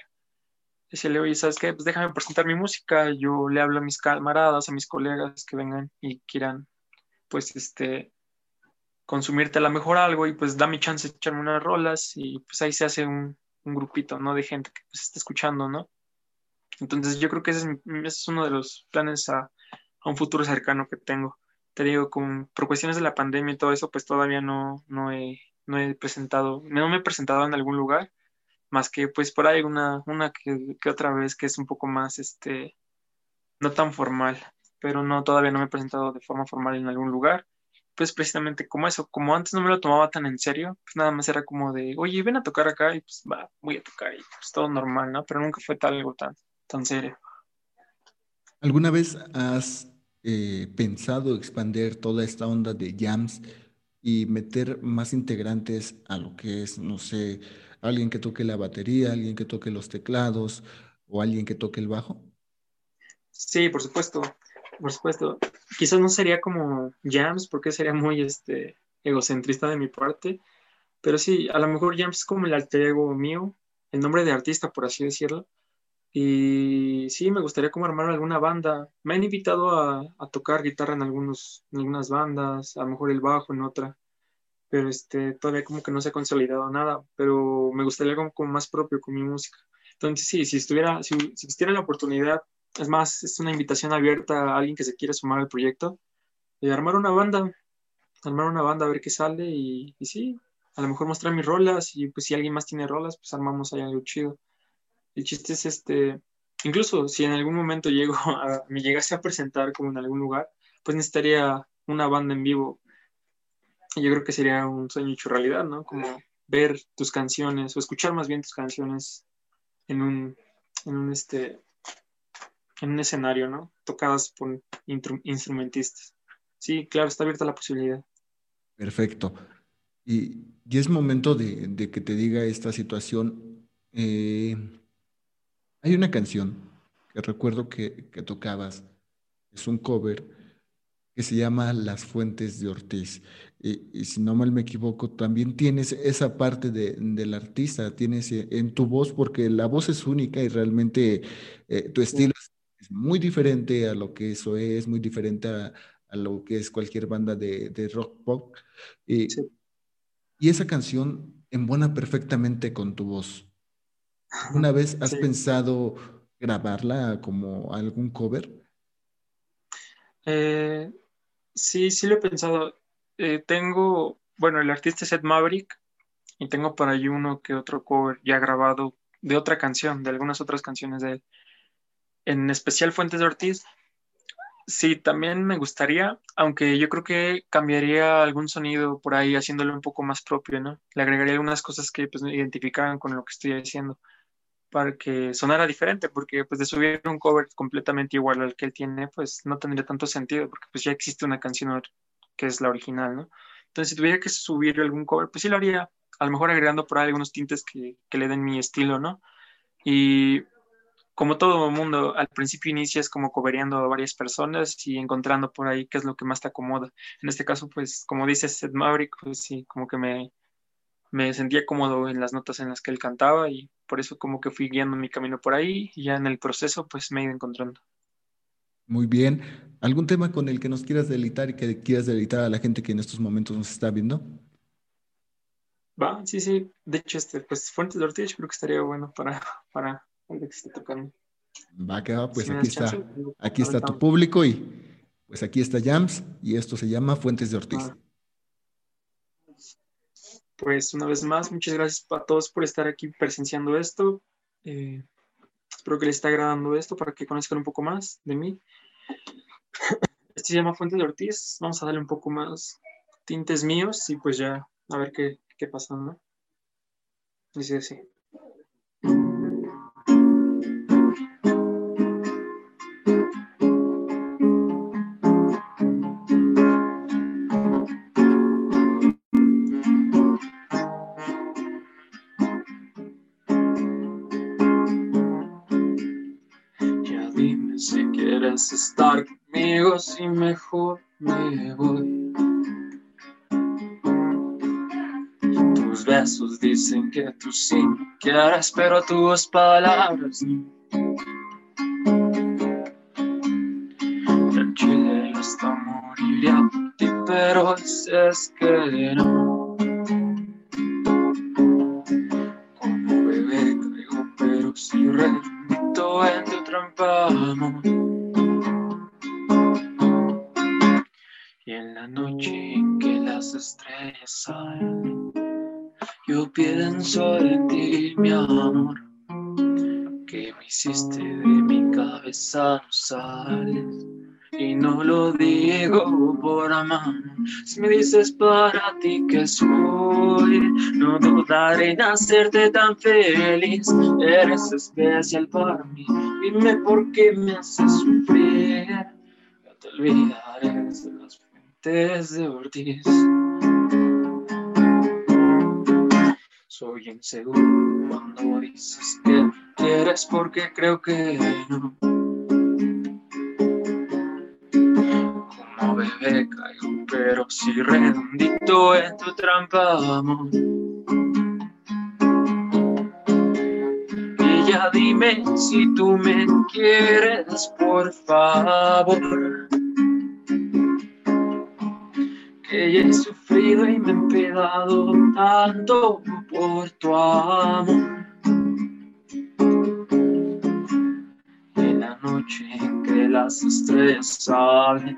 Decirle, oye, ¿sabes qué? Pues déjame presentar mi música. Yo le hablo a mis camaradas, a mis colegas que vengan y quieran, pues, este, consumirte a lo mejor algo y pues da mi chance de echarme unas rolas y pues ahí se hace un, un grupito, ¿no? De gente que pues está escuchando, ¿no? Entonces yo creo que ese es, ese es uno de los planes a, un futuro cercano que tengo. Te digo, con, por cuestiones de la pandemia y todo eso, pues todavía no, no, he, no he presentado, no me he presentado en algún lugar, más que pues por ahí una, una que, otra vez que es un poco más, este, no tan formal, pero no, todavía no me he presentado de forma formal en algún lugar. Pues precisamente como eso, como antes no me lo tomaba tan en serio, pues nada más era como de, oye, ven a tocar acá y pues va, voy a tocar y pues todo normal, ¿no? Pero nunca fue tal algo tan, tan serio. ¿Alguna vez has eh, pensado expandir toda esta onda de jams y meter más integrantes a lo que es, no sé, alguien que toque la batería, alguien que toque los teclados o alguien que toque el bajo? Sí, por supuesto, por supuesto. Quizás no sería como jams porque sería muy este, egocentrista de mi parte, pero sí, a lo mejor jams es como el alter ego mío, el nombre de artista, por así decirlo. Y sí, me gustaría como armar alguna banda. Me han invitado a, tocar guitarra en, algunos, algunas bandas, a lo mejor el bajo en otra, pero este, todavía como que no se ha consolidado nada, pero me gustaría algo como más propio con mi música. Entonces, sí, si estuviera, si, existiera la oportunidad, es más, es una invitación abierta a alguien que se quiera sumar al proyecto, de armar una banda, armar una banda a ver qué sale y, y sí, a lo mejor mostrar mis rolas y pues si alguien más tiene rolas, pues armamos ahí algo chido. El chiste es este, incluso si en algún momento llego a, me llegase a presentar como en algún lugar, pues necesitaría una banda en vivo. Y yo creo que sería un sueño hecho realidad, ¿no? Como ver tus canciones o escuchar más bien tus canciones en un, en un, este, en un escenario, ¿no? Tocadas por instrumentistas. Sí, claro, está abierta la posibilidad. Perfecto. Y, y es momento de, de, que te diga esta situación. Eh, hay una canción que recuerdo que, que, tocabas, es un cover que se llama Las Fuentes de Ortiz. Y, y si no mal me equivoco, también tienes esa parte de, del artista, tienes eh, en tu voz, porque la voz es única y realmente eh, tu estilo es muy diferente a lo que eso es, muy diferente a, a lo que es cualquier banda de, de rock pop. Y, sí. Y esa canción embona perfectamente con tu voz. ¿Una vez has sí. pensado grabarla como algún cover? Eh, sí, sí lo he pensado. Eh, tengo, bueno, el artista es Ed Maverick y tengo por ahí uno que otro cover ya grabado de otra canción, de algunas otras canciones de él. En especial Fuentes de Ortiz, Sí, también me gustaría, aunque yo creo que cambiaría algún sonido por ahí, haciéndolo un poco más propio, ¿no? Le agregaría algunas cosas que pues, me identificaran con lo que estoy haciendo, para que sonara diferente, porque pues de subir un cover completamente igual al que él tiene, pues no tendría tanto sentido, porque pues ya existe una canción que es la original, ¿no? Entonces, si tuviera que subir algún cover, pues sí lo haría, a lo mejor agregando por ahí algunos tintes que, que le den mi estilo, ¿no? Y como todo mundo, al principio inicias como coveriando a varias personas y encontrando por ahí qué es lo que más te acomoda. En este caso, pues, como dice Seth Maverick, pues sí, como que me, me sentía cómodo en las notas en las que él cantaba y por eso como que fui guiando mi camino por ahí y ya en el proceso, pues, me he ido encontrando. Muy bien. ¿Algún tema con el que nos quieras delitar y que quieras delitar a la gente que en estos momentos nos está viendo? Va, sí, sí. De hecho, este, pues Fuentes de Ortiz creo que estaría bueno para, para que esté tocando. Va que va, pues aquí está, aquí está tu público y pues aquí está Jams y esto se llama Fuentes de Ortiz. Ah. Pues una vez más, muchas gracias a todos por estar aquí presenciando esto. Eh, espero que les esté agradando esto para que conozcan un poco más de mí. Este se llama Fuentes de Ortiz. Vamos a darle un poco más tintes míos y pues ya a ver qué, qué pasa, ¿no? Dice así. Si mejor me voy. Tus besos dicen que tú sí quieres, pero tus palabras no. Tranquila, hasta moriría por ti, pero es que no. No lo digo por amar, si me dices para ti que soy, no dudaré en hacerte tan feliz, eres especial para mí, dime por qué me haces sufrir, yo te olvidaré de las de Ortiz. Soy inseguro cuando dices que quieres porque creo que no. bebé, caigo, pero si redondito en tu trampa, amor. Y ya dime si tú me quieres, por favor. Que ya he sufrido y me he empedado tanto por tu amor. en la noche en que las estrellas salen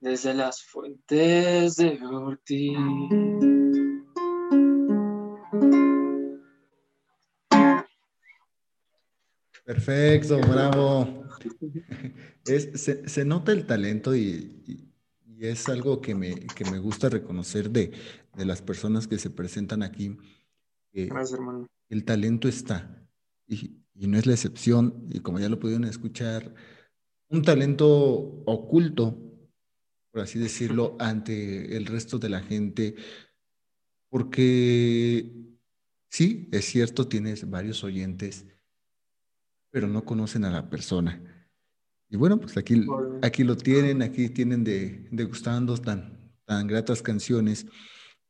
desde las fuentes de Ortiz. Perfecto, bravo. se, nota el talento y, es algo que me, me, gusta reconocer de, las personas que se presentan aquí. Gracias, hermano. El talento está y, no es la excepción. Y como ya lo pudieron escuchar, un talento oculto, por así decirlo, ante el resto de la gente, porque sí, es cierto, tienes varios oyentes pero no conocen a la persona. Y bueno, pues aquí, aquí lo tienen, aquí tienen de, gustando tan, tan gratas canciones.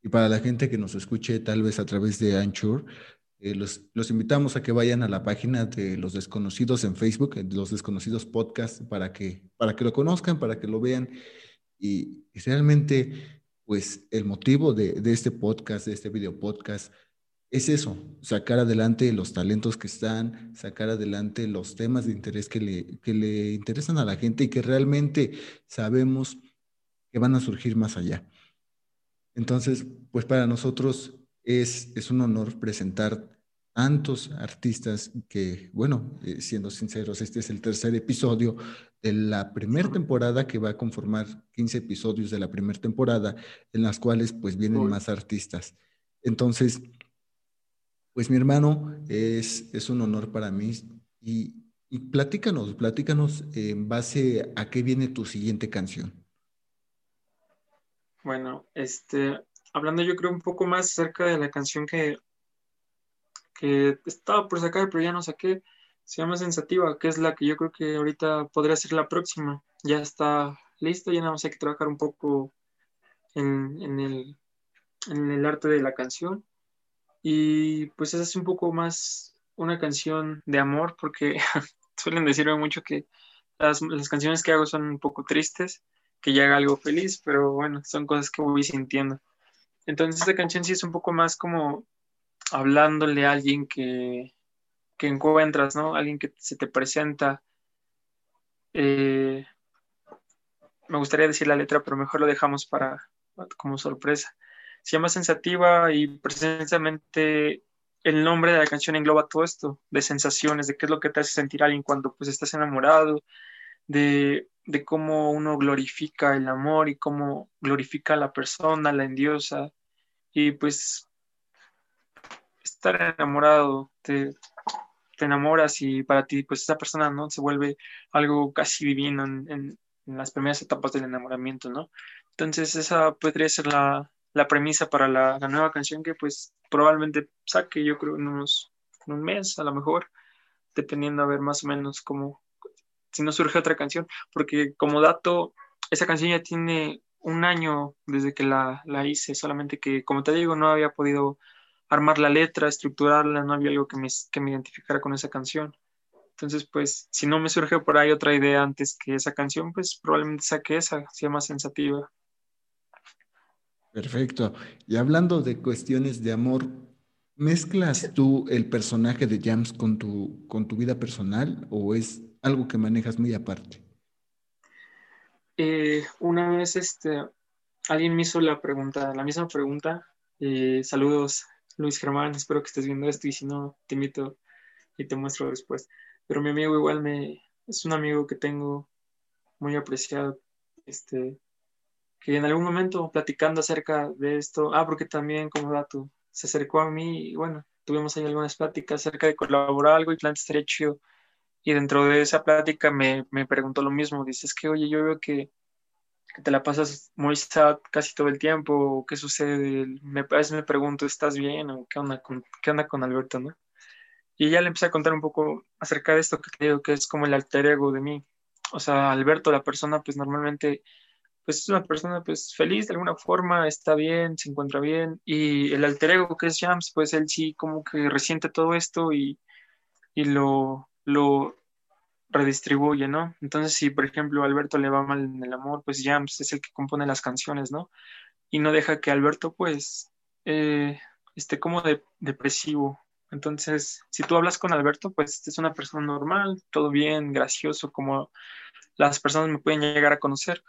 Y para la gente que nos escuche tal vez a través de Anchor, eh, los, los, invitamos a que vayan a la página de Los Desconocidos en Facebook, Los Desconocidos Podcast, para que, para que lo conozcan, para que lo vean. Y, realmente, pues el motivo de, de, este podcast, de este video podcast, es eso, sacar adelante los talentos que están, sacar adelante los temas de interés que le, que le interesan a la gente y que realmente sabemos que van a surgir más allá. Entonces, pues para nosotros es, es un honor presentar tantos artistas que, bueno, eh, siendo sinceros, este es el tercer episodio de la primera temporada que va a conformar 15 episodios de la primera temporada en las cuales pues vienen más artistas. Entonces, pues mi hermano, es, es un honor para mí y, y platícanos, platícanos en base a qué viene tu siguiente canción. Bueno, este, hablando yo creo un poco más acerca de la canción que, que estaba por sacar, pero ya no saqué, se llama Sensativa, que es la que yo creo que ahorita podría ser la próxima. Ya está listo, ya nada más hay que trabajar un poco en, en, el, en el arte de la canción y pues esa es un poco más una canción de amor, porque suelen decirme mucho que las, canciones que hago son un poco tristes, que ya haga algo feliz, pero bueno, son cosas que voy sintiendo. Entonces esta canción sí es un poco más como hablándole a alguien que, que encuentras, ¿no? Alguien que se te presenta. Eh, me gustaría decir la letra, pero mejor lo dejamos para como sorpresa se llama Sensativa y precisamente el nombre de la canción engloba todo esto, de sensaciones, de qué es lo que te hace sentir alguien cuando pues estás enamorado, de, de cómo uno glorifica el amor y cómo glorifica a la persona, la endiosa, y pues estar enamorado, te, te enamoras y para ti pues esa persona no se vuelve algo casi divino en, en, en las primeras etapas del enamoramiento, ¿no? Entonces esa podría ser la, la premisa para la, nueva canción que pues probablemente saque, yo creo, en, unos, un mes a lo mejor, dependiendo a ver más o menos cómo, si no surge otra canción, porque como dato, esa canción ya tiene un año desde que la, la hice, solamente que, como te digo, no había podido armar la letra, estructurarla, no había algo que me, que me identificara con esa canción. Entonces, pues, si no me surge por ahí otra idea antes que esa canción, pues probablemente saque esa, sea más sensativa. Perfecto. Y hablando de cuestiones de amor, ¿mezclas tú el personaje de James con tu, con tu vida personal o es algo que manejas muy aparte? Eh, una vez este, alguien me hizo la pregunta, la misma pregunta. Eh, saludos, Luis Germán, espero que estés viendo esto y si no, te invito y te muestro después. Pero mi amigo igual me, es un amigo que tengo muy apreciado. Este, que en algún momento platicando acerca de esto, ah, porque también como dato, se acercó a mí y bueno, tuvimos ahí algunas pláticas acerca de colaborar algo y plan estaría chido. Y dentro de esa plática me, me preguntó lo mismo, dices que, oye, yo veo que, que, te la pasas muy sad casi todo el tiempo, ¿qué sucede? Me, a me pregunto, ¿estás bien? ¿O qué onda con, qué onda con Alberto, no? Y ya le empecé a contar un poco acerca de esto que te que es como el alter ego de mí. o sea, Alberto, la persona, pues normalmente, pues es una persona pues feliz de alguna forma, está bien, se encuentra bien, y el alter ego que es Jams, pues él sí como que resiente todo esto y, y lo, lo redistribuye, ¿no? Entonces, si por ejemplo Alberto le va mal en el amor, pues Jams es el que compone las canciones, ¿no? Y no deja que Alberto, pues, eh, esté como de, depresivo. Entonces, si tú hablas con Alberto, pues es una persona normal, todo bien, gracioso, como las personas me pueden llegar a conocer.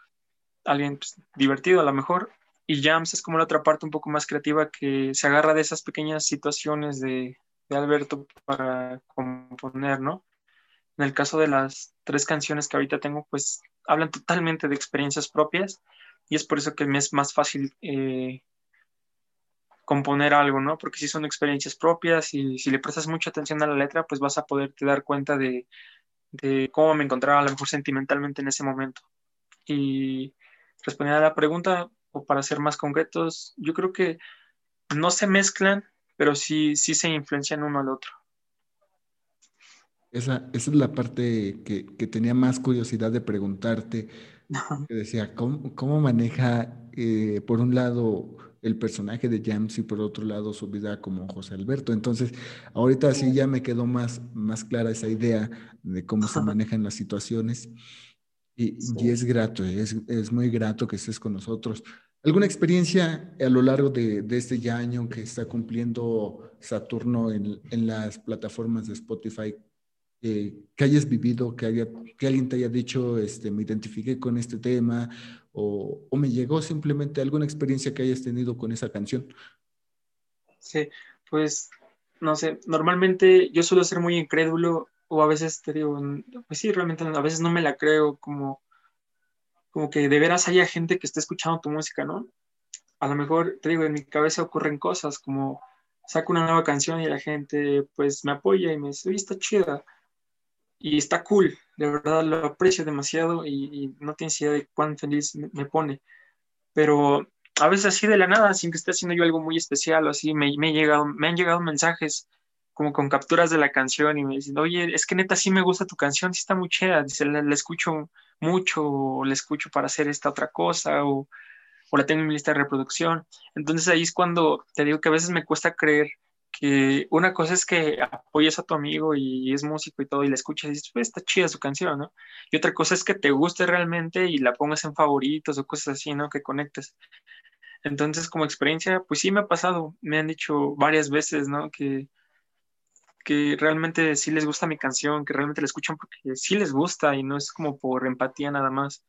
Alguien pues, divertido a lo mejor. Y Jams es como la otra parte un poco más creativa que se agarra de esas pequeñas situaciones de, de Alberto para componer, ¿no? En el caso de las tres canciones que ahorita tengo, pues hablan totalmente de experiencias propias y es por eso que me es más fácil eh, componer algo, ¿no? Porque si son experiencias propias y si le prestas mucha atención a la letra, pues vas a poderte dar cuenta de, cómo me encontraba a lo mejor sentimentalmente en ese momento. Y respondiendo a la pregunta, o para ser más concretos, yo creo que no se mezclan, pero sí, sí se influencian uno al otro. Esa, esa es la parte que, que, tenía más curiosidad de preguntarte. Que decía, ¿cómo, cómo maneja, eh, por un lado, el personaje de James y por otro lado su vida como José Alberto? Entonces, ahorita sí ya me quedó más, más clara esa idea de cómo se manejan las situaciones. Y, y es grato, es, es, muy grato que estés con nosotros. ¿Alguna experiencia a lo largo de, de este año que está cumpliendo Saturno en, en las plataformas de Spotify eh, que hayas vivido, que, haya, que alguien te haya dicho, este, me identifiqué con este tema, o, o, me llegó simplemente alguna experiencia que hayas tenido con esa canción. Sí, pues, no sé, normalmente yo suelo ser muy incrédulo, o a veces te digo, pues sí, realmente a veces no me la creo, como, como que de veras haya gente que esté escuchando tu música, ¿no? A lo mejor, te digo, en mi cabeza ocurren cosas como saco una nueva canción y la gente pues me apoya y me dice, oye, está chida y está cool, de verdad lo aprecio demasiado y, no tienes idea de cuán feliz me, pone. Pero a veces así de la nada, sin que esté haciendo yo algo muy especial o así, me, me, llegado, me han llegado mensajes como con capturas de la canción y me dicen, oye, es que neta sí me gusta tu canción, sí está muy dice, la, escucho mucho o la escucho para hacer esta otra cosa o, o la tengo en mi lista de reproducción. Entonces ahí es cuando te digo que a veces me cuesta creer que una cosa es que apoyes a tu amigo y es músico y todo y le escuchas y dices, pues está chida su canción, ¿no? Y otra cosa es que te guste realmente y la pongas en favoritos o cosas así, ¿no? Que conectes. Entonces, como experiencia, pues sí me ha pasado, me han dicho varias veces, ¿no? Que, que realmente sí les gusta mi canción, que realmente la escuchan porque sí les gusta y no es como por empatía nada más.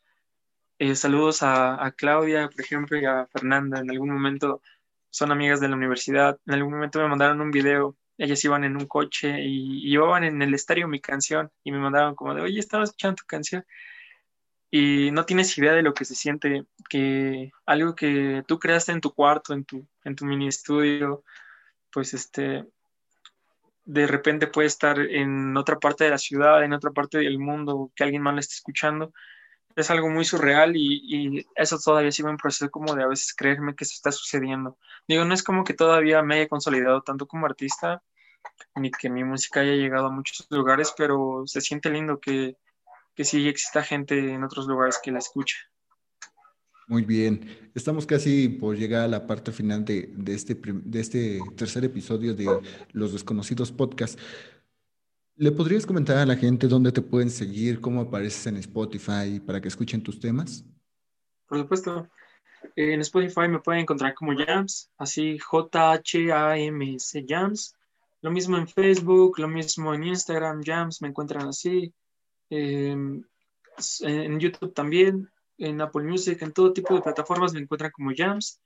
Eh, saludos a Claudia, por ejemplo, y a Fernanda. En algún momento son amigas de la universidad. En algún momento me mandaron un video, ellas iban en un coche y, llevaban en el estadio mi canción y me mandaron como de, oye, estaba escuchando tu canción. Y no tienes idea de lo que se siente, que algo que tú creaste en tu cuarto, en tu, en tu mini estudio, pues este, de repente puede estar en otra parte de la ciudad, en otra parte del mundo, que alguien más lo esté escuchando es algo muy surreal y, eso todavía sigue en proceso como de a veces creerme que eso está sucediendo. Digo, no es como que todavía me haya consolidado tanto como artista, ni que mi música haya llegado a muchos lugares, pero se siente lindo que, que sí exista gente en otros lugares que la escuche. Muy bien, estamos casi por llegar a la parte final de, de, este, de este tercer episodio de Los Desconocidos Podcast. ¿Le podrías comentar a la gente dónde te pueden seguir, cómo apareces en Spotify para que escuchen tus temas? Por supuesto. En Spotify me pueden encontrar como Jams, así J-H-A-M-S Jams. Lo mismo en Facebook, lo mismo en Instagram, Jams, me encuentran así. Em, en YouTube también, en Apple Music, en todo tipo de plataformas me encuentran como Jams.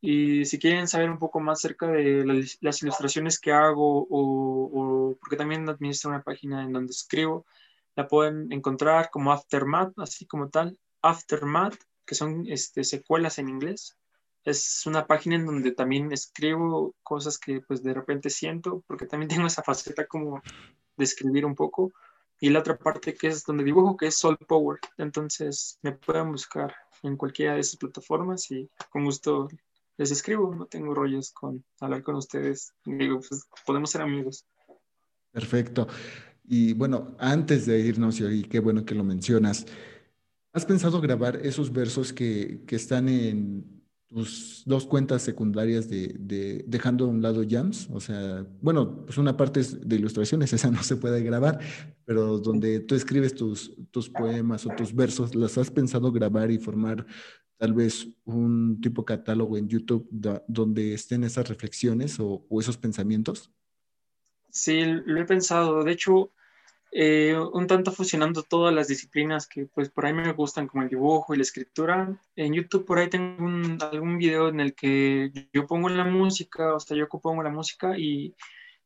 Y si quieren saber un poco más acerca de las, ilustraciones que hago o, porque también administro una página en donde escribo, la pueden encontrar como Aftermath, así como tal, Aftermath, que son este, secuelas en inglés. Es una página en donde también escribo cosas que pues de repente siento, porque también tengo esa faceta como de escribir un poco. Y la otra parte que es donde dibujo, que es Soul Power. Entonces me pueden buscar en cualquiera de esas plataformas y con gusto les escribo, no tengo rollos con hablar con ustedes. Digo, pues podemos ser amigos. Perfecto. Y bueno, antes de irnos, y qué bueno que lo mencionas, ¿has pensado grabar esos versos que, que están en tus dos cuentas secundarias de, de, dejando a un lado jams, o sea, bueno, pues una parte es de ilustraciones, esa no se puede grabar, pero donde tú escribes tus, tus poemas o tus versos, ¿las has pensado grabar y formar tal vez un tipo catálogo en YouTube donde estén esas reflexiones o, o, esos pensamientos? Sí, lo he pensado. De hecho, eh, un tanto fusionando todas las disciplinas que pues por ahí me gustan, como el dibujo y la escritura. En YouTube por ahí tengo un, algún video en el que yo pongo la música, o sea, yo pongo la música y,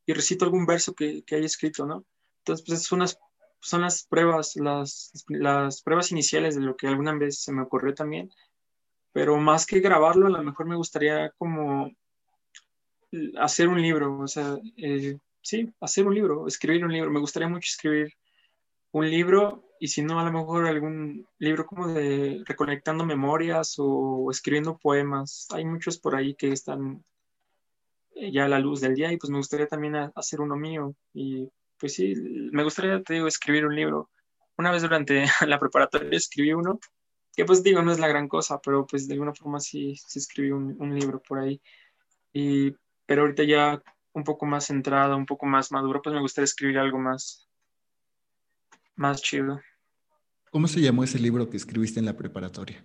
y recito algún verso que, que haya escrito, ¿no? Entonces, pues son las, son las pruebas, las, las pruebas iniciales de lo que alguna vez se me ocurrió también. Pero más que grabarlo, a lo mejor me gustaría como hacer un libro, o sea, eh, sí, hacer un libro, escribir un libro. Me gustaría mucho escribir un libro y si no, a lo mejor algún libro como de reconectando memorias o escribiendo poemas. Hay muchos por ahí que están eh, ya a la luz del día y pues me gustaría también hacer uno mío. Y pues sí, me gustaría, te digo, escribir un libro. Una vez durante la preparatoria escribí uno, que pues digo, no es la gran cosa, pero pues de alguna forma sí, sí escribí un, un libro por ahí. Y, pero ahorita ya un poco más centrado, un poco más maduro, pues me gustaría escribir algo más, más chido. ¿Cómo se llamó ese libro que escribiste en la preparatoria?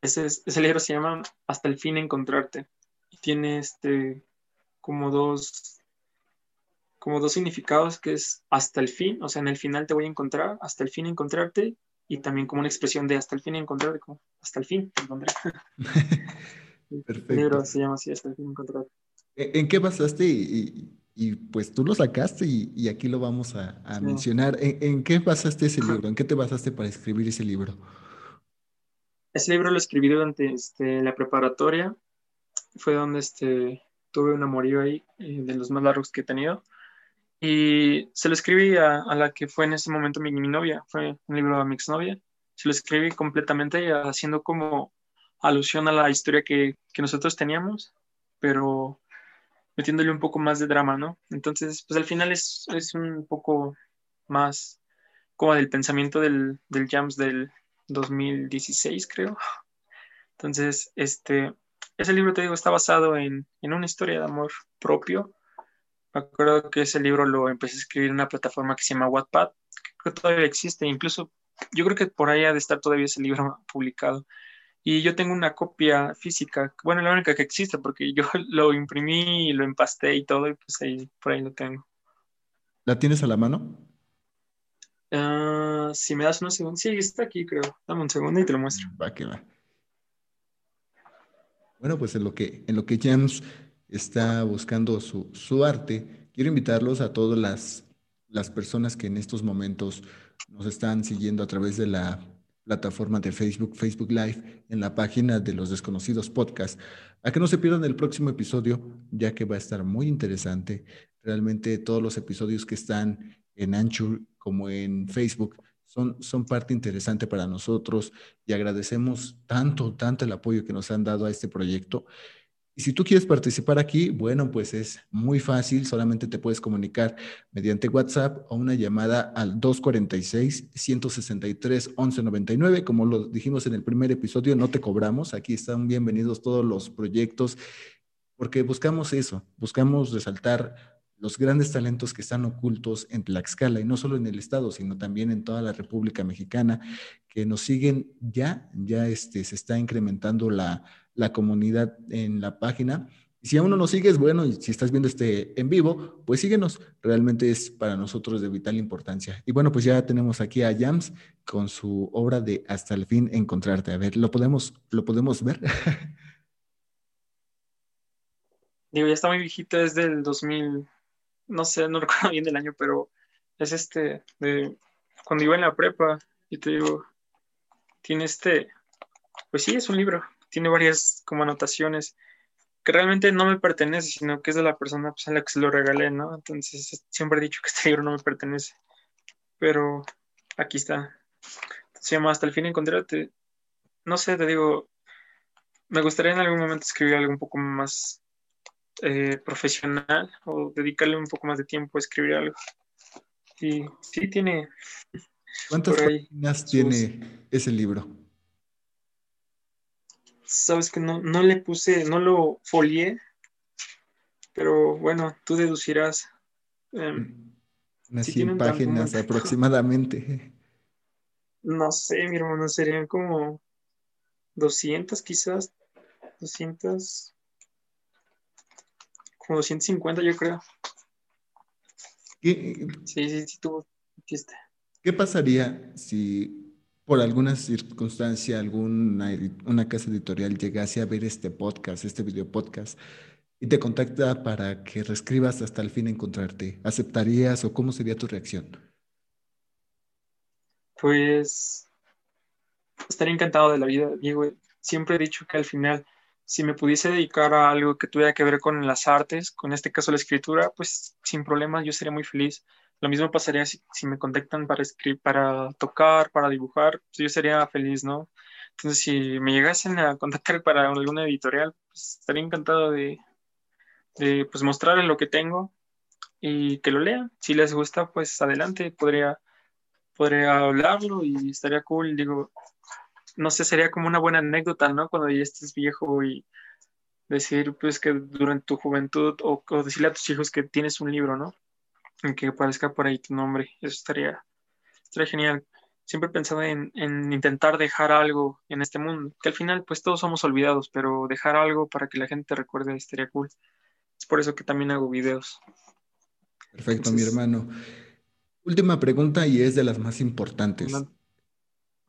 Ese, ese libro se llama Hasta el fin encontrarte. Y tiene este como dos como dos significados que es hasta el fin, o sea, en el final te voy a encontrar, hasta el fin encontrarte, y también como una expresión de hasta el fin encontrarte, como hasta el fin encontrar. Perfecto. El libro se llama así, hasta el fin encontrarte. ¿En qué basaste? Y, pues tú lo sacaste y, aquí lo vamos a, mencionar. ¿En, qué basaste ese libro? ¿En qué te basaste para escribir ese libro? Ese libro lo escribí durante este, la preparatoria. Fue donde este, tuve un amorío ahí, eh, de los más largos que he tenido. Y se lo escribí a, la que fue en ese momento mi, mi, novia. Fue un libro a mi exnovia. Se lo escribí completamente haciendo como alusión a la historia que, que nosotros teníamos, pero metiéndole un poco más de drama, ¿no? Entonces, pues al final es, es un poco más como del pensamiento del, del Jams del 2016, creo. Entonces, este, ese libro, te digo, está basado en, en una historia de amor propio. Me acuerdo que ese libro lo empecé a escribir en una plataforma que se llama Wattpad, que todavía existe, incluso yo creo que por ahí ha de estar todavía ese libro publicado. Y yo tengo una copia física, bueno, la única que existe, porque yo lo imprimí y lo empasté y todo, y pues ahí, por ahí lo tengo. ¿La tienes a la mano? Ah, si me das unos segundos, sí, está aquí, creo. Dame un segundo y te lo muestro. Va que va. Bueno, pues en lo que, en lo que James está buscando su, su arte, quiero invitarlos a todas las, las personas que en estos momentos nos están siguiendo a través de la plataforma de Facebook, Facebook Live, en la página de los desconocidos podcast, a que no se pierdan el próximo episodio, ya que va a estar muy interesante. Realmente todos los episodios que están en Anchor como en Facebook son, son parte interesante para nosotros y agradecemos tanto, tanto el apoyo que nos han dado a este proyecto. Y si tú quieres participar aquí, bueno, pues es muy fácil, solamente te puedes comunicar mediante WhatsApp o una llamada al 246-163-1199. Como lo dijimos en el primer episodio, no te cobramos, aquí están bienvenidos todos los proyectos, porque buscamos eso, buscamos resaltar los grandes talentos que están ocultos en Tlaxcala y no solo en el estado, sino también en toda la República Mexicana, que nos siguen ya, ya este, se está incrementando la la comunidad en la página. Si aún no nos sigues, bueno, y si estás viendo este en vivo, pues síguenos. Realmente es para nosotros de vital importancia. Y bueno, pues ya tenemos aquí a Jams con su obra de Hasta el fin encontrarte. A ver, ¿lo podemos, lo podemos ver? Digo, ya está muy viejito, es del 2000, no sé, no recuerdo bien del año, pero es este, de cuando iba en la prepa, y te digo, tiene este, pues sí, es un libro, tiene varias como anotaciones que realmente no me pertenece, sino que es de la persona pues, a la que se lo regalé, ¿no? Entonces siempre he dicho que este libro no me pertenece, pero aquí está. Se llama Hasta el fin encontrarte. No sé, te digo, me gustaría en algún momento escribir algo un poco más eh, profesional o dedicarle un poco más de tiempo a escribir algo. Sí, sí tiene. ¿Cuántas páginas tiene ese libro? Sabes que no, no le puse, no lo folié, pero bueno, tú deducirás. Em, Unas 100 páginas aproximadamente. No sé, mi hermano, serían como 200 quizás, 200, como 250 yo creo. ¿Qué, sí, sí, sí, tuvo ¿Qué pasaría si por alguna circunstancia alguna una casa editorial llegase a ver este podcast, este video podcast, y te contacta para que reescribas hasta el fin encontrarte? ¿Aceptarías o cómo sería tu reacción? Pues estaría encantado de la vida, Diego. Siempre he dicho que al final, si me pudiese dedicar a algo que tuviera que ver con las artes, con este caso la escritura, pues sin problemas yo sería muy feliz. Lo mismo pasaría si, me contactan para para tocar, para dibujar, pues yo sería feliz, ¿no? Entonces, si me llegasen a contactar para alguna editorial, pues estaría encantado de, de pues mostrarles lo que tengo y que lo lean. Si les gusta, pues adelante, podría, podría hablarlo y estaría cool. Digo, no sé, sería como una buena anécdota, ¿no? Cuando ya estés viejo y decir, pues, que durante tu juventud o, decirle a tus hijos que tienes un libro, ¿no? En que aparezca por ahí tu nombre. Eso estaría, estaría genial. Siempre he pensado en, en, intentar dejar algo en este mundo, que al final, pues, todos somos olvidados, pero dejar algo para que la gente te recuerde estaría cool. Es por eso que también hago videos. Perfecto, mi hermano. Última pregunta y es de las más importantes.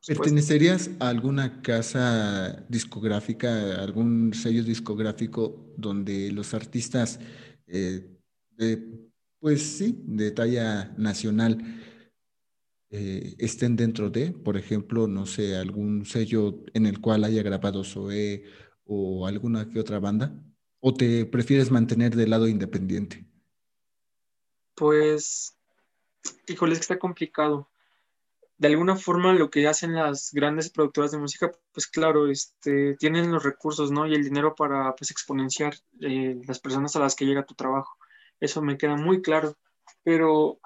¿Pertenecerías a alguna casa discográfica, algún sello discográfico donde los artistas, eh, pues sí, de talla nacional, eh, estén dentro de, por ejemplo, no sé, algún sello en el cual haya grabado Zoe o alguna que otra banda? ¿O te prefieres mantener del lado independiente? Pues, híjole, es que está complicado. De alguna forma, lo que hacen las grandes productoras de música, pues claro, este, tienen los recursos, ¿no? Y el dinero para, pues, exponenciar eh, las personas a las que llega tu trabajo. Eso me queda muy claro. Pero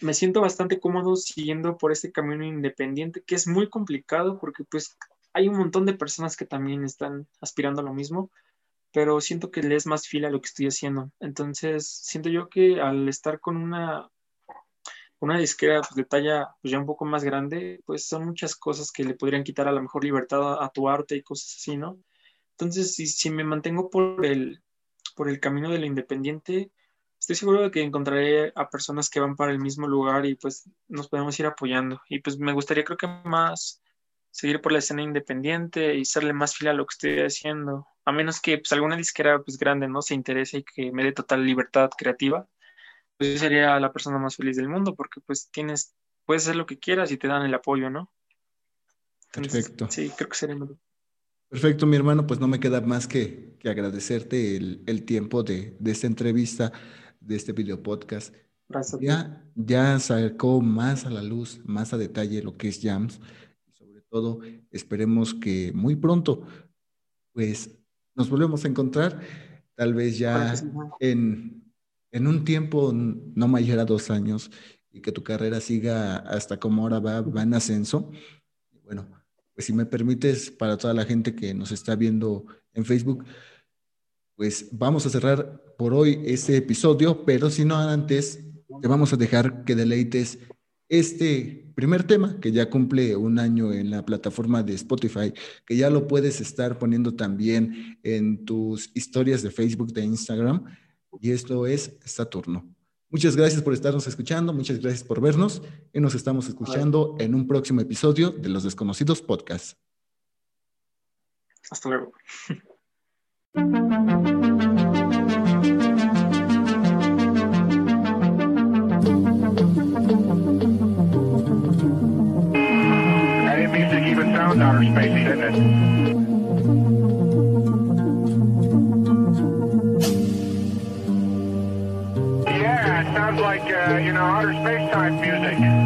me siento bastante cómodo siguiendo por este camino independiente, que es muy complicado porque, pues, hay un montón de personas que también están aspirando a lo mismo pero siento que le es más fiel a lo que estoy haciendo. Entonces, siento yo que al estar con una, una disquera pues, de talla pues, ya un poco más grande, pues son muchas cosas que le podrían quitar a la mejor libertad a, tu arte y cosas así, ¿no? Entonces, si, me mantengo por el, por el camino de lo independiente, estoy seguro de que encontraré a personas que van para el mismo lugar y pues nos podemos ir apoyando. Y pues me gustaría creo que más seguir por la escena independiente y serle más fiel a lo que estoy haciendo a menos que pues, alguna disquera pues, grande no se interese y que me dé total libertad creativa, yo sería la persona más feliz del mundo porque pues tienes, puedes hacer lo que quieras y te dan el apoyo, ¿no? Perfecto. Sí, creo que sería Perfecto, mi hermano, pues no me queda más que, agradecerte el, tiempo de, esta entrevista, de este video podcast. Gracias. Ya, ya sacó más a la luz, más a detalle lo que es Jams. Y sobre todo, esperemos que muy pronto, pues nos volvemos a encontrar, tal vez ya en, un tiempo no mayor a dos años y que tu carrera siga hasta como ahora va, va en ascenso. Bueno, pues si me permites, para toda la gente que nos está viendo en Facebook, pues vamos a cerrar por hoy este episodio, pero si no antes, te vamos a dejar que deleites este primer tema, que ya cumple un año en la plataforma de Spotify, que ya lo puedes estar poniendo también en tus historias de Facebook, de Instagram, y esto es Saturno. Muchas gracias por estarnos escuchando, muchas gracias por vernos y nos estamos escuchando en un próximo episodio de Los Desconocidos Podcast. Hasta luego. you know, outer space time music.